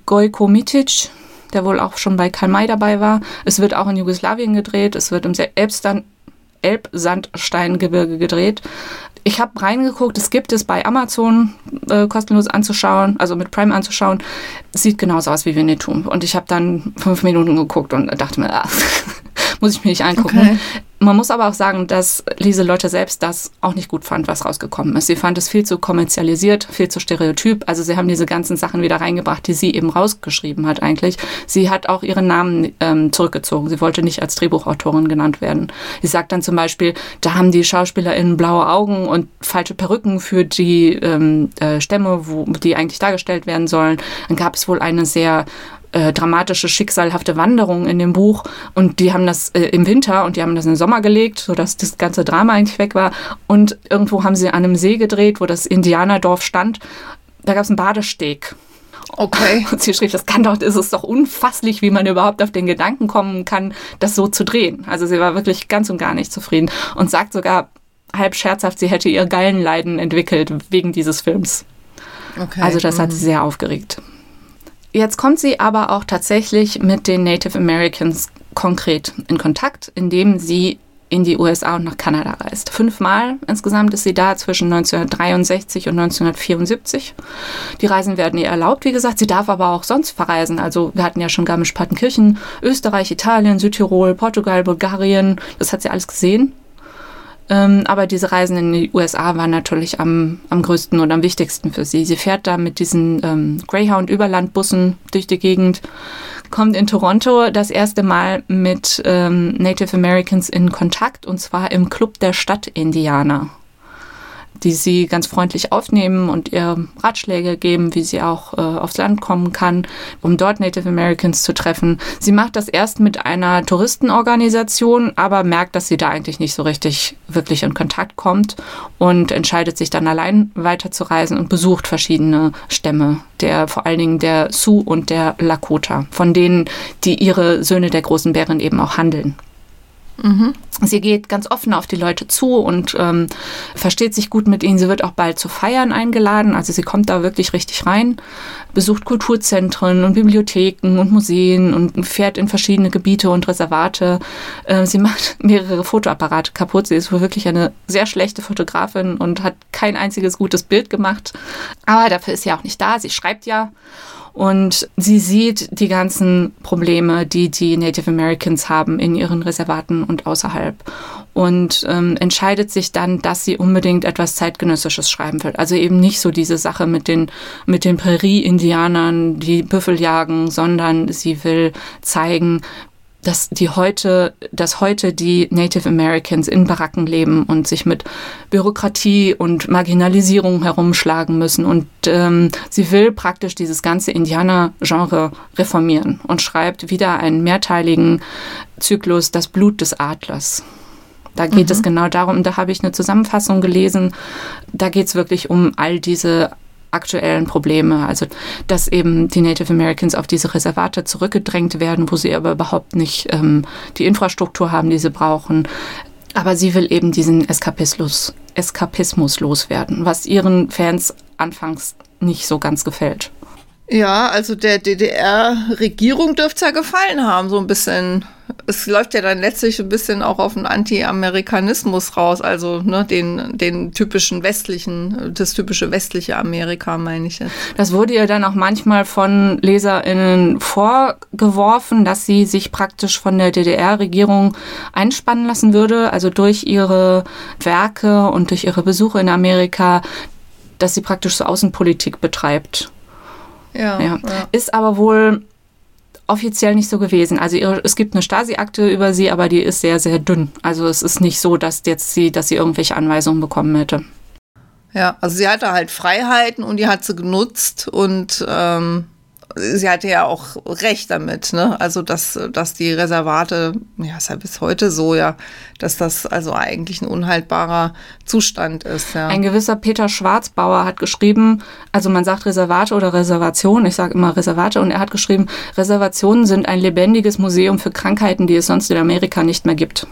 Gojko Mitic, der wohl auch schon bei Karl May dabei war. Es wird auch in Jugoslawien gedreht. Es wird im Elbstan Elbsandsteingebirge gedreht. Ich habe reingeguckt, es gibt es bei Amazon äh, kostenlos anzuschauen, also mit Prime anzuschauen. Sieht genauso aus wie Winnetou. Und ich habe dann fünf Minuten geguckt und dachte mir, ah, muss ich mir nicht angucken. Okay. Man muss aber auch sagen, dass Lieselotte selbst das auch nicht gut fand, was rausgekommen ist. Sie fand es viel zu kommerzialisiert, viel zu stereotyp. Also sie haben diese ganzen Sachen wieder reingebracht, die sie eben rausgeschrieben hat eigentlich. Sie hat auch ihren Namen ähm, zurückgezogen. Sie wollte nicht als Drehbuchautorin genannt werden. Sie sagt dann zum Beispiel, da haben die SchauspielerInnen blaue Augen und falsche Perücken für die ähm, äh, Stämme, wo, die eigentlich dargestellt werden sollen. Dann gab es wohl eine sehr äh, dramatische, schicksalhafte Wanderung in dem Buch und die haben das äh, im Winter und die haben das in den Sommer gelegt, sodass das ganze Drama eigentlich weg war und irgendwo haben sie an einem See gedreht, wo das Indianerdorf stand. Da gab es einen Badesteg. Okay. Und sie schrieb, das kann doch, ist es doch unfasslich, wie man überhaupt auf den Gedanken kommen kann, das so zu drehen. Also sie war wirklich ganz und gar nicht zufrieden und sagt sogar halb scherzhaft, sie hätte ihr Gallenleiden entwickelt wegen dieses Films. okay. Also das hat sie sehr aufgeregt. Jetzt kommt sie aber auch tatsächlich mit den Native Americans konkret in Kontakt, indem sie in die USA und nach Kanada reist. Fünfmal insgesamt ist sie da zwischen 1963 und 1974. Die Reisen werden ihr erlaubt, wie gesagt. Sie darf aber auch sonst verreisen. Also wir hatten ja schon Garmisch-Partenkirchen, Österreich, Italien, Südtirol, Portugal, Bulgarien. Das hat sie alles gesehen. Ähm, aber diese Reisen in die USA waren natürlich am, am größten und am wichtigsten für sie. Sie fährt da mit diesen ähm, Greyhound-Überlandbussen durch die Gegend, kommt in Toronto das erste Mal mit ähm, Native Americans in Kontakt und zwar im Club der Stadt Indianer. Die sie ganz freundlich aufnehmen und ihr Ratschläge geben, wie sie auch äh, aufs Land kommen kann, um dort Native Americans zu treffen. Sie macht das erst mit einer Touristenorganisation, aber merkt, dass sie da eigentlich nicht so richtig wirklich in Kontakt kommt und entscheidet sich dann allein weiterzureisen und besucht verschiedene Stämme, der vor allen Dingen der Sioux und der Lakota, von denen die ihre Söhne der großen Bären eben auch handeln. Mhm. Sie geht ganz offen auf die Leute zu und ähm, versteht sich gut mit ihnen. Sie wird auch bald zu Feiern eingeladen. Also sie kommt da wirklich richtig rein, besucht Kulturzentren und Bibliotheken und Museen und fährt in verschiedene Gebiete und Reservate. Äh, sie macht mehrere Fotoapparate kaputt. Sie ist wohl wirklich eine sehr schlechte Fotografin und hat kein einziges gutes Bild gemacht. Aber dafür ist sie auch nicht da. Sie schreibt ja. Und sie sieht die ganzen Probleme, die die Native Americans haben in ihren Reservaten und außerhalb. Und ähm, entscheidet sich dann, dass sie unbedingt etwas zeitgenössisches schreiben will. Also eben nicht so diese Sache mit den, mit den Prärie-Indianern, die Büffel jagen, sondern sie will zeigen, dass die heute, dass heute die Native Americans in Baracken leben und sich mit Bürokratie und Marginalisierung herumschlagen müssen. Und ähm, sie will praktisch dieses ganze Indianer-Genre reformieren und schreibt wieder einen mehrteiligen Zyklus, das Blut des Adlers. Da geht mhm. es genau darum, da habe ich eine Zusammenfassung gelesen, da geht es wirklich um all diese aktuellen Probleme. Also, dass eben die Native Americans auf diese Reservate zurückgedrängt werden, wo sie aber überhaupt nicht ähm, die Infrastruktur haben, die sie brauchen. Aber sie will eben diesen Eskapismus, Eskapismus loswerden, was ihren Fans anfangs nicht so ganz gefällt. Ja, also der DDR-Regierung dürfte es ja gefallen haben, so ein bisschen es läuft ja dann letztlich ein bisschen auch auf den Anti-Amerikanismus raus, also ne, den, den typischen westlichen, das typische westliche Amerika, meine ich jetzt. Das wurde ja dann auch manchmal von LeserInnen vorgeworfen, dass sie sich praktisch von der DDR-Regierung einspannen lassen würde, also durch ihre Werke und durch ihre Besuche in Amerika, dass sie praktisch so Außenpolitik betreibt. Ja, ja. Ist aber wohl offiziell nicht so gewesen. Also ihre, es gibt eine Stasi-Akte über sie, aber die ist sehr, sehr dünn. Also es ist nicht so, dass jetzt sie, dass sie irgendwelche Anweisungen bekommen hätte. Ja, also sie hatte halt Freiheiten und die hat sie genutzt und ähm, sie hatte ja auch recht damit, ne? Also dass, dass die Reservate, ja, ist ja bis heute so, ja, dass das also eigentlich ein unhaltbarer Zustand ist. Ja. Ein gewisser Peter Schwarzbauer hat geschrieben, also man sagt Reservate oder Reservation, ich sage immer Reservate, und er hat geschrieben, Reservationen sind ein lebendiges Museum für Krankheiten, die es sonst in Amerika nicht mehr gibt.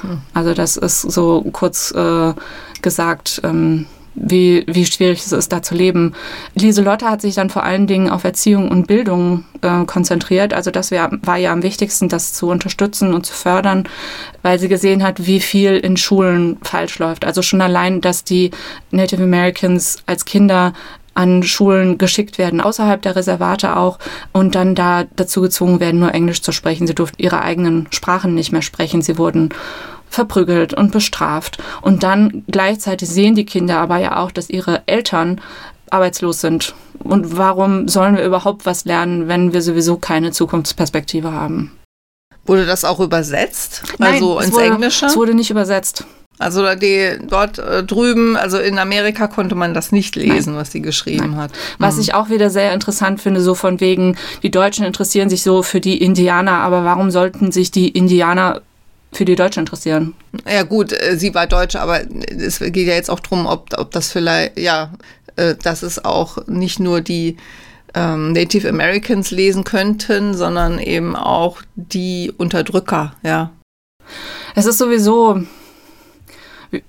Hm. Also das ist so kurz äh, gesagt. Ähm, wie, wie schwierig es ist, da zu leben. Lieselotte hat sich dann vor allen Dingen auf Erziehung und Bildung äh, konzentriert. Also das wär, war ja am wichtigsten, das zu unterstützen und zu fördern, weil sie gesehen hat, wie viel in Schulen falsch läuft. Also schon allein, dass die Native Americans als Kinder an Schulen geschickt werden, außerhalb der Reservate auch, und dann da dazu gezwungen werden, nur Englisch zu sprechen. Sie durften ihre eigenen Sprachen nicht mehr sprechen. Sie wurden verprügelt und bestraft. Und dann gleichzeitig sehen die Kinder aber ja auch, dass ihre Eltern arbeitslos sind. Und warum sollen wir überhaupt was lernen, wenn wir sowieso keine Zukunftsperspektive haben? Wurde das auch übersetzt? Nein, also ins wurde, Englische? Es wurde nicht übersetzt. Also die, dort äh, drüben, also in Amerika konnte man das nicht lesen, Nein. was sie geschrieben Nein. hat. Was mhm. ich auch wieder sehr interessant finde, so von wegen, die Deutschen interessieren sich so für die Indianer, aber warum sollten sich die Indianer für die Deutsche interessieren. Ja gut, äh, sie war Deutsche, aber es geht ja jetzt auch darum, ob, ob das vielleicht, ja, äh, dass es auch nicht nur die ähm, Native Americans lesen könnten, sondern eben auch die Unterdrücker, ja. Es ist sowieso,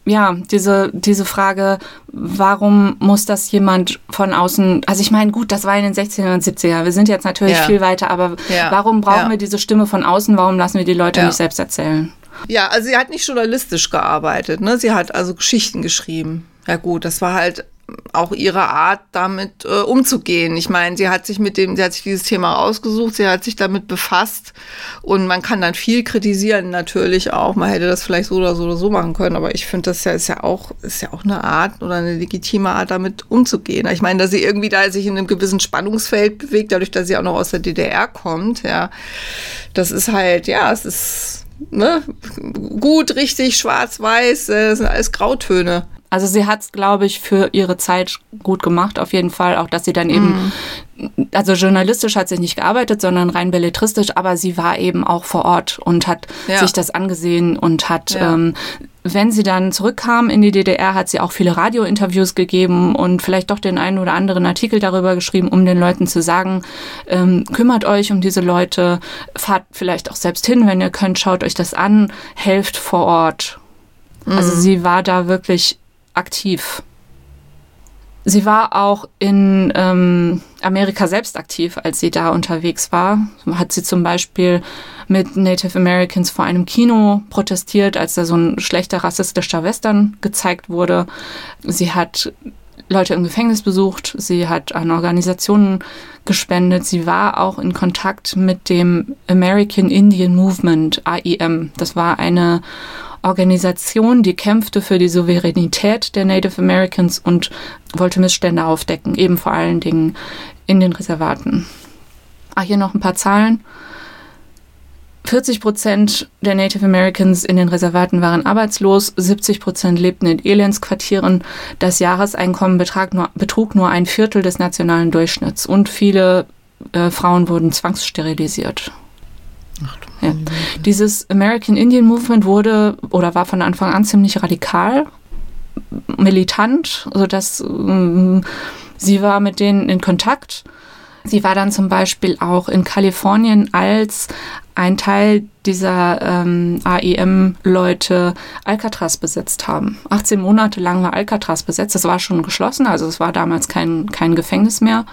ja, diese, diese Frage, warum muss das jemand von außen, also ich meine, gut, das war in den 60er und 70er, wir sind jetzt natürlich ja. viel weiter, aber ja. warum brauchen ja. wir diese Stimme von außen, warum lassen wir die Leute nicht selbst erzählen? Ja, also sie hat nicht journalistisch gearbeitet, ne? Sie hat also Geschichten geschrieben. Ja gut, das war halt auch ihre Art, damit äh, umzugehen. Ich meine, sie hat sich mit dem, sie hat sich dieses Thema ausgesucht, sie hat sich damit befasst und man kann dann viel kritisieren natürlich auch. Man hätte das vielleicht so oder so oder so machen können, aber ich finde, das ja, ist ja auch, ist ja auch eine Art oder eine legitime Art, damit umzugehen. Ich meine, dass sie irgendwie da sich in einem gewissen Spannungsfeld bewegt, dadurch, dass sie auch noch aus der DDR kommt, ja, das ist halt, ja, es ist ne, gut, richtig, schwarz, weiß, äh, das sind alles Grautöne. Also sie hat es, glaube ich, für ihre Zeit gut gemacht, auf jeden Fall. Auch, dass sie dann eben, mm. also journalistisch hat sie nicht gearbeitet, sondern rein belletristisch, aber sie war eben auch vor Ort und hat ja. sich das angesehen und hat, ja. ähm, wenn sie dann zurückkam in die DDR, hat sie auch viele Radiointerviews gegeben und vielleicht doch den einen oder anderen Artikel darüber geschrieben, um den Leuten zu sagen, ähm, kümmert euch um diese Leute, fahrt vielleicht auch selbst hin, wenn ihr könnt, schaut euch das an, helft vor Ort. Also mhm. sie war da wirklich aktiv. Sie war auch in ähm, Amerika selbst aktiv, als sie da unterwegs war. Hat sie zum Beispiel mit Native Americans vor einem Kino protestiert, als da so ein schlechter rassistischer Western gezeigt wurde. Sie hat Leute im Gefängnis besucht, sie hat an Organisationen gespendet, sie war auch in Kontakt mit dem American Indian Movement, AIM. Das war eine Organisation, die kämpfte für die Souveränität der Native Americans und wollte Missstände aufdecken, eben vor allen Dingen in den Reservaten. Ah, hier noch ein paar Zahlen. 40 Prozent der Native Americans in den Reservaten waren arbeitslos, 70 Prozent lebten in Elendsquartieren. Das Jahreseinkommen betrug nur, betrug nur ein Viertel des nationalen Durchschnitts und viele äh, Frauen wurden zwangssterilisiert. Ja. Dieses American Indian Movement wurde oder war von Anfang an ziemlich radikal, militant, sodass ähm, sie war mit denen in Kontakt. Sie war dann zum Beispiel auch in Kalifornien als ein Teil dieser ähm, AEM-Leute Alcatraz besetzt haben. 18 Monate lang war Alcatraz besetzt. Das war schon geschlossen, also es war damals kein, kein Gefängnis mehr.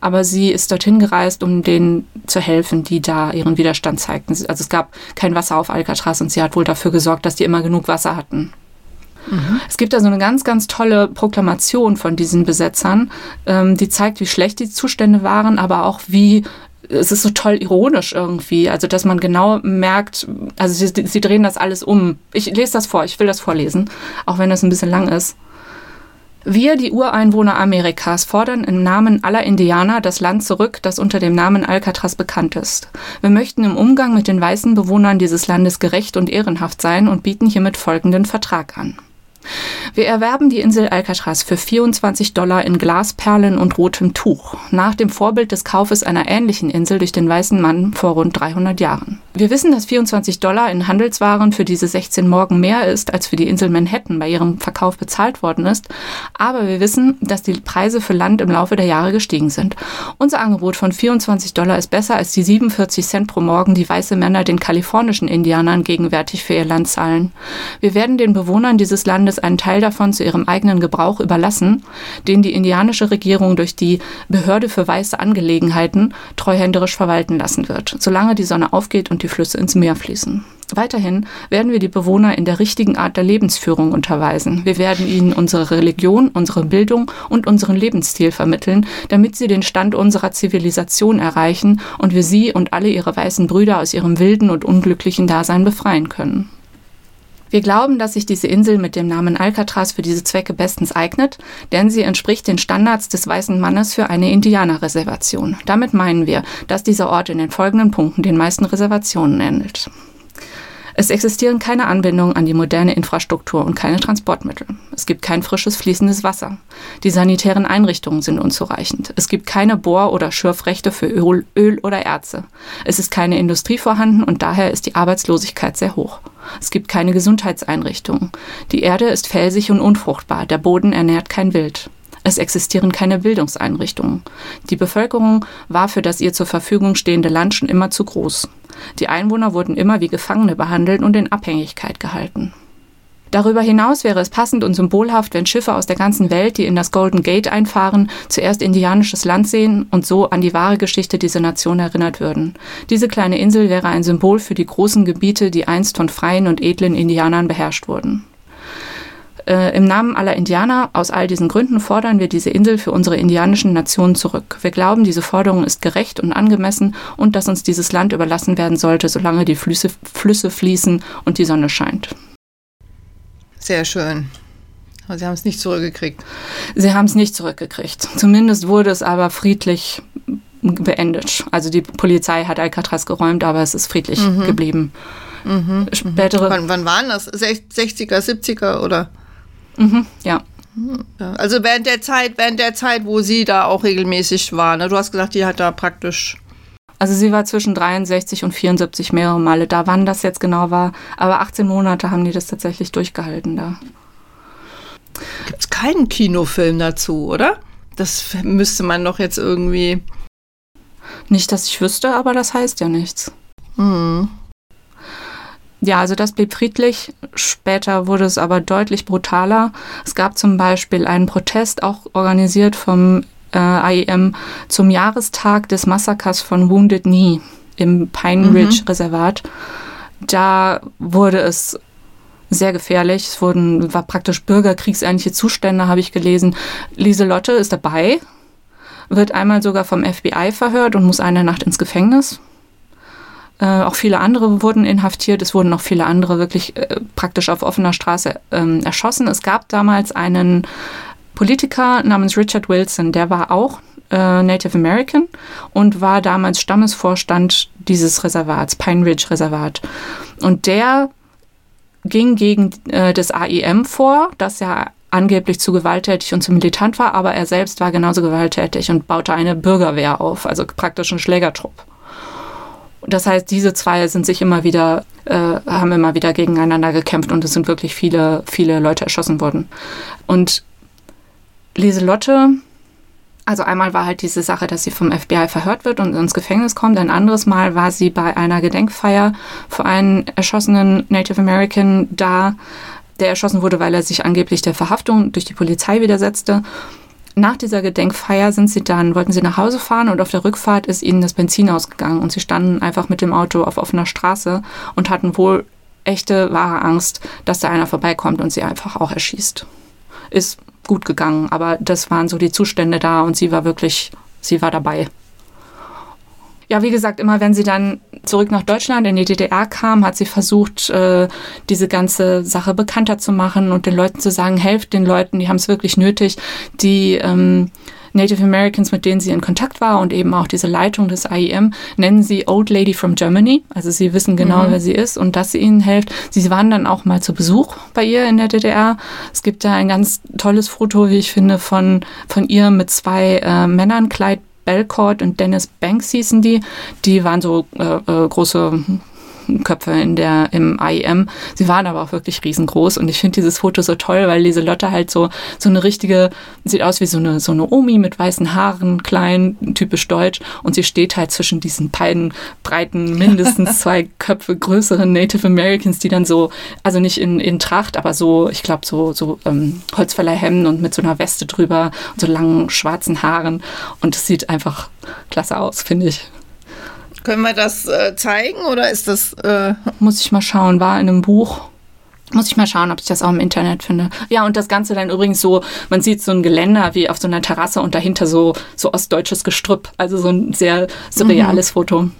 Aber sie ist dorthin gereist, um denen zu helfen, die da ihren Widerstand zeigten. Also es gab kein Wasser auf Alcatraz und sie hat wohl dafür gesorgt, dass die immer genug Wasser hatten. Mhm. Es gibt da so eine ganz, ganz tolle Proklamation von diesen Besetzern, ähm, die zeigt, wie schlecht die Zustände waren, aber auch wie es ist so toll ironisch irgendwie, also dass man genau merkt, also sie, sie drehen das alles um. Ich lese das vor, ich will das vorlesen, auch wenn das ein bisschen lang ist. Wir, die Ureinwohner Amerikas, fordern im Namen aller Indianer das Land zurück, das unter dem Namen Alcatraz bekannt ist. Wir möchten im Umgang mit den weißen Bewohnern dieses Landes gerecht und ehrenhaft sein und bieten hiermit folgenden Vertrag an. Wir erwerben die Insel Alcatraz für 24 Dollar in Glasperlen und rotem Tuch, nach dem Vorbild des Kaufes einer ähnlichen Insel durch den weißen Mann vor rund 300 Jahren. Wir wissen, dass 24 Dollar in Handelswaren für diese 16 Morgen mehr ist, als für die Insel Manhattan bei ihrem Verkauf bezahlt worden ist, aber wir wissen, dass die Preise für Land im Laufe der Jahre gestiegen sind. Unser Angebot von 24 Dollar ist besser als die 47 Cent pro Morgen, die weiße Männer den kalifornischen Indianern gegenwärtig für ihr Land zahlen. Wir werden den Bewohnern dieses Landes Landes einen Teil davon zu ihrem eigenen Gebrauch überlassen, den die indianische Regierung durch die Behörde für weiße Angelegenheiten treuhänderisch verwalten lassen wird, solange die Sonne aufgeht und die Flüsse ins Meer fließen. Weiterhin werden wir die Bewohner in der richtigen Art der Lebensführung unterweisen. Wir werden ihnen unsere Religion, unsere Bildung und unseren Lebensstil vermitteln, damit sie den Stand unserer Zivilisation erreichen und wir sie und alle ihre weißen Brüder aus ihrem wilden und unglücklichen Dasein befreien können. Wir glauben, dass sich diese Insel mit dem Namen Alcatraz für diese Zwecke bestens eignet, denn sie entspricht den Standards des weißen Mannes für eine Indianerreservation. Damit meinen wir, dass dieser Ort in den folgenden Punkten den meisten Reservationen ähnelt. Es existieren keine Anbindungen an die moderne Infrastruktur und keine Transportmittel. Es gibt kein frisches fließendes Wasser. Die sanitären Einrichtungen sind unzureichend. Es gibt keine Bohr- oder Schürfrechte für Öl, Öl oder Erze. Es ist keine Industrie vorhanden und daher ist die Arbeitslosigkeit sehr hoch. Es gibt keine Gesundheitseinrichtungen. Die Erde ist felsig und unfruchtbar. Der Boden ernährt kein Wild. Es existieren keine Bildungseinrichtungen. Die Bevölkerung war für das ihr zur Verfügung stehende Land schon immer zu groß. Die Einwohner wurden immer wie Gefangene behandelt und in Abhängigkeit gehalten. Darüber hinaus wäre es passend und symbolhaft, wenn Schiffe aus der ganzen Welt, die in das Golden Gate einfahren, zuerst indianisches Land sehen und so an die wahre Geschichte dieser Nation erinnert würden. Diese kleine Insel wäre ein Symbol für die großen Gebiete, die einst von freien und edlen Indianern beherrscht wurden. Äh, Im Namen aller Indianer aus all diesen Gründen fordern wir diese Insel für unsere indianischen Nationen zurück. Wir glauben, diese Forderung ist gerecht und angemessen und dass uns dieses Land überlassen werden sollte, solange die Flüsse, Flüsse fließen und die Sonne scheint. Sehr schön. Aber Sie haben es nicht zurückgekriegt. Sie haben es nicht zurückgekriegt. Zumindest wurde es aber friedlich beendet. Also die Polizei hat Alcatraz geräumt, aber es ist friedlich mhm. geblieben. Mhm. Spätere. Wann, wann waren das? 60er, 70er oder? Mhm, ja. Also während der Zeit, während der Zeit, wo sie da auch regelmäßig war. Ne? Du hast gesagt, die hat da praktisch. Also sie war zwischen 63 und 74 mehrere Male da. Wann das jetzt genau war, aber 18 Monate haben die das tatsächlich durchgehalten da. Gibt es keinen Kinofilm dazu, oder? Das müsste man doch jetzt irgendwie. Nicht, dass ich wüsste, aber das heißt ja nichts. Hm. Ja, also das blieb friedlich. Später wurde es aber deutlich brutaler. Es gab zum Beispiel einen Protest, auch organisiert vom äh, IEM, zum Jahrestag des Massakers von Wounded Knee im Pine mhm. Ridge Reservat. Da wurde es sehr gefährlich. Es wurden, war praktisch bürgerkriegsähnliche Zustände, habe ich gelesen. Lieselotte ist dabei, wird einmal sogar vom FBI verhört und muss eine Nacht ins Gefängnis. Äh, auch viele andere wurden inhaftiert. Es wurden noch viele andere wirklich äh, praktisch auf offener Straße ähm, erschossen. Es gab damals einen Politiker namens Richard Wilson, der war auch äh, Native American und war damals Stammesvorstand dieses Reservats, Pine Ridge Reservat. Und der ging gegen äh, das AIM vor, das ja angeblich zu gewalttätig und zu militant war, aber er selbst war genauso gewalttätig und baute eine Bürgerwehr auf, also praktisch einen Schlägertrupp. Das heißt, diese zwei sind sich immer wieder, äh, haben immer wieder gegeneinander gekämpft und es sind wirklich viele, viele Leute erschossen worden. Und Lieselotte also einmal war halt diese Sache, dass sie vom FBI verhört wird und ins Gefängnis kommt. Ein anderes Mal war sie bei einer Gedenkfeier für einen erschossenen Native American da, der erschossen wurde, weil er sich angeblich der Verhaftung durch die Polizei widersetzte. Nach dieser Gedenkfeier sind sie dann, wollten sie nach Hause fahren und auf der Rückfahrt ist ihnen das Benzin ausgegangen und sie standen einfach mit dem Auto auf offener Straße und hatten wohl echte, wahre Angst, dass da einer vorbeikommt und sie einfach auch erschießt. Ist gut gegangen. Aber das waren so die Zustände da und sie war wirklich, sie war dabei. Ja, wie gesagt, immer wenn sie dann zurück nach Deutschland in die DDR kam, hat sie versucht, äh, diese ganze Sache bekannter zu machen und den Leuten zu sagen, helft den Leuten, die haben es wirklich nötig, die ähm, Native Americans, mit denen sie in Kontakt war und eben auch diese Leitung des IEM, nennen sie Old Lady from Germany. Also sie wissen genau, mhm. wer sie ist und dass sie ihnen hilft. Sie waren dann auch mal zu Besuch bei ihr in der DDR. Es gibt da ein ganz tolles Foto, wie ich finde, von, von ihr mit zwei äh, Männern, Clyde Belcourt und Dennis Banks hießen die. Die waren so äh, äh, große Köpfe in der, im IEM. Sie waren aber auch wirklich riesengroß und ich finde dieses Foto so toll, weil diese Lotte halt so, so eine richtige, sieht aus wie so eine, so eine Omi mit weißen Haaren, klein, typisch deutsch und sie steht halt zwischen diesen beiden breiten, mindestens zwei Köpfe größeren Native Americans, die dann so, also nicht in, in Tracht, aber so, ich glaube, so, so ähm, Holzfällerhemden und mit so einer Weste drüber und so langen schwarzen Haaren und es sieht einfach klasse aus, finde ich. Können wir das äh, zeigen oder ist das. Äh Muss ich mal schauen, war in einem Buch. Muss ich mal schauen, ob ich das auch im Internet finde. Ja, und das Ganze dann übrigens so, man sieht so ein Geländer wie auf so einer Terrasse und dahinter so, so ostdeutsches Gestrüpp. Also so ein sehr surreales mhm. Foto.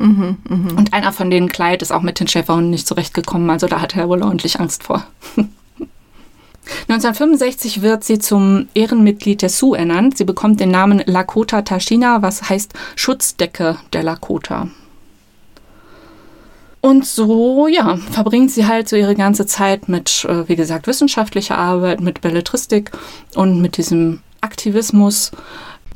Mhm, mh. Und einer von denen, Kleid, ist auch mit den Schäferhunden nicht zurechtgekommen. Also da hatte er wohl ordentlich Angst vor. 1965 wird sie zum Ehrenmitglied der Sioux ernannt. Sie bekommt den Namen Lakota Tashina, was heißt Schutzdecke der Lakota. Und so, ja, verbringt sie halt so ihre ganze Zeit mit, äh, wie gesagt, wissenschaftlicher Arbeit, mit Belletristik und mit diesem Aktivismus.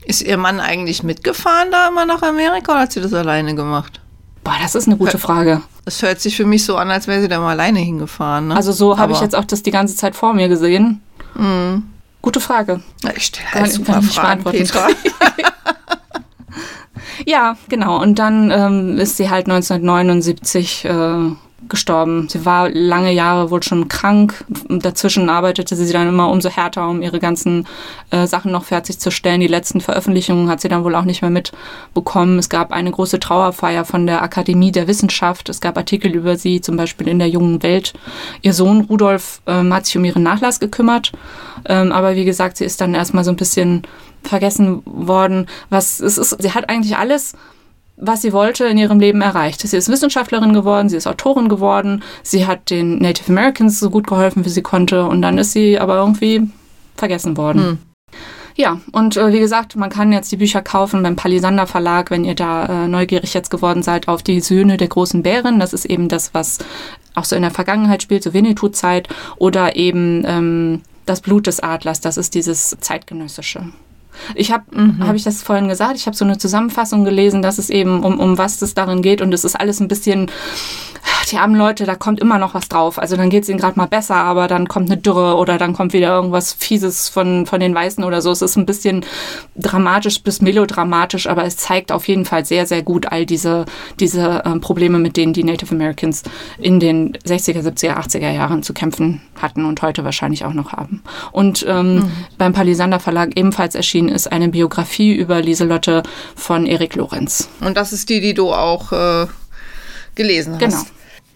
Ist ihr Mann eigentlich mitgefahren da immer nach Amerika oder hat sie das alleine gemacht? Boah, das ist eine gute Frage. Es hört sich für mich so an, als wäre sie da mal alleine hingefahren. Ne? Also so habe ich jetzt auch das die ganze Zeit vor mir gesehen. Mhm. Gute Frage. ich stelle halt super Fragen, Petra. ja, genau. Und dann ähm, ist sie halt 1979 äh, gestorben. Sie war lange Jahre wohl schon krank. Dazwischen arbeitete sie dann immer umso härter, um ihre ganzen äh, Sachen noch fertigzustellen. Die letzten Veröffentlichungen hat sie dann wohl auch nicht mehr mitbekommen. Es gab eine große Trauerfeier von der Akademie der Wissenschaft. Es gab Artikel über sie, zum Beispiel in der Jungen Welt. Ihr Sohn Rudolf ähm, hat sich um ihren Nachlass gekümmert. Ähm, aber wie gesagt, sie ist dann erstmal so ein bisschen vergessen worden. Was es ist, sie hat eigentlich alles was sie wollte, in ihrem Leben erreicht. Sie ist Wissenschaftlerin geworden, sie ist Autorin geworden, sie hat den Native Americans so gut geholfen, wie sie konnte und dann ist sie aber irgendwie vergessen worden. Hm. Ja, und äh, wie gesagt, man kann jetzt die Bücher kaufen beim Palisander Verlag, wenn ihr da äh, neugierig jetzt geworden seid auf die Söhne der großen Bären. Das ist eben das, was auch so in der Vergangenheit spielt, so Winnetou-Zeit. Oder eben ähm, das Blut des Adlers, das ist dieses zeitgenössische. Ich habe, mhm. habe ich das vorhin gesagt, ich habe so eine Zusammenfassung gelesen, dass es eben um, um was es darin geht und es ist alles ein bisschen die armen Leute, da kommt immer noch was drauf. Also dann geht es ihnen gerade mal besser, aber dann kommt eine Dürre oder dann kommt wieder irgendwas Fieses von, von den Weißen oder so. Es ist ein bisschen dramatisch bis melodramatisch, aber es zeigt auf jeden Fall sehr, sehr gut all diese, diese äh, Probleme, mit denen die Native Americans in den 60er, 70er, 80er Jahren zu kämpfen hatten und heute wahrscheinlich auch noch haben. Und ähm, mhm. beim Palisander Verlag ebenfalls erschienen ist eine Biografie über Lieselotte von Erik Lorenz. Und das ist die, die du auch äh, gelesen hast. Genau.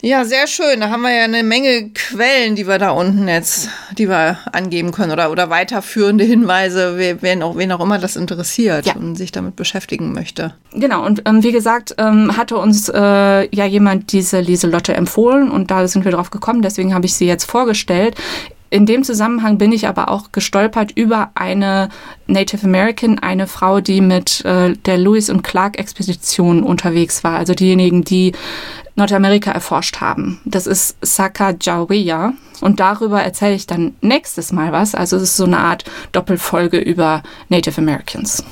Ja, sehr schön. Da haben wir ja eine Menge Quellen, die wir da unten jetzt, die wir angeben können oder, oder weiterführende Hinweise, wen auch, wen auch immer das interessiert ja. und sich damit beschäftigen möchte. Genau. Und ähm, wie gesagt, ähm, hatte uns äh, ja jemand diese Lieselotte empfohlen und da sind wir drauf gekommen. Deswegen habe ich sie jetzt vorgestellt. In dem Zusammenhang bin ich aber auch gestolpert über eine Native American, eine Frau, die mit äh, der Lewis und Clark Expedition unterwegs war. Also diejenigen, die Nordamerika erforscht haben. Das ist Sacagawea. Und darüber erzähle ich dann nächstes Mal was. Also es ist so eine Art Doppelfolge über Native Americans.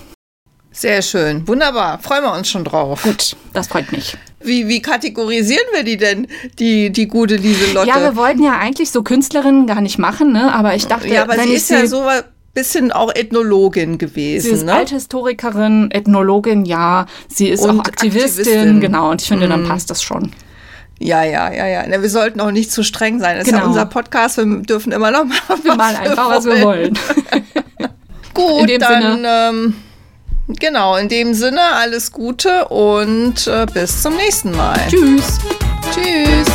Sehr schön. Wunderbar. Freuen wir uns schon drauf. Gut, das freut mich. Wie, wie kategorisieren wir die denn, die, die gute Lieselotte? Ja, wir wollten ja eigentlich so Künstlerinnen gar nicht machen, ne? aber ich dachte, ja, aber wenn sie ist ja so bisschen auch Ethnologin gewesen. Sie ist ne? Althistorikerin, Ethnologin, ja. Sie ist und auch Aktivistin, Aktivistin, genau. Und ich finde, mm. dann mhm. passt das schon. Ja, ja, ja, ja. Na, wir sollten auch nicht zu streng sein. Das genau. ist ja genau. unser Podcast. Wir dürfen immer noch mal Wir malen einfach, was wir wollen. Gut, dann ähm, genau, in dem Sinne alles Gute und äh, bis zum nächsten Mal. Tschüss. Tschüss.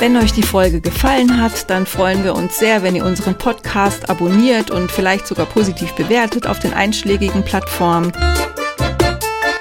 Wenn euch die Folge gefallen hat, dann freuen wir uns sehr, wenn ihr unseren Podcast abonniert und vielleicht sogar positiv bewertet auf den einschlägigen Plattformen.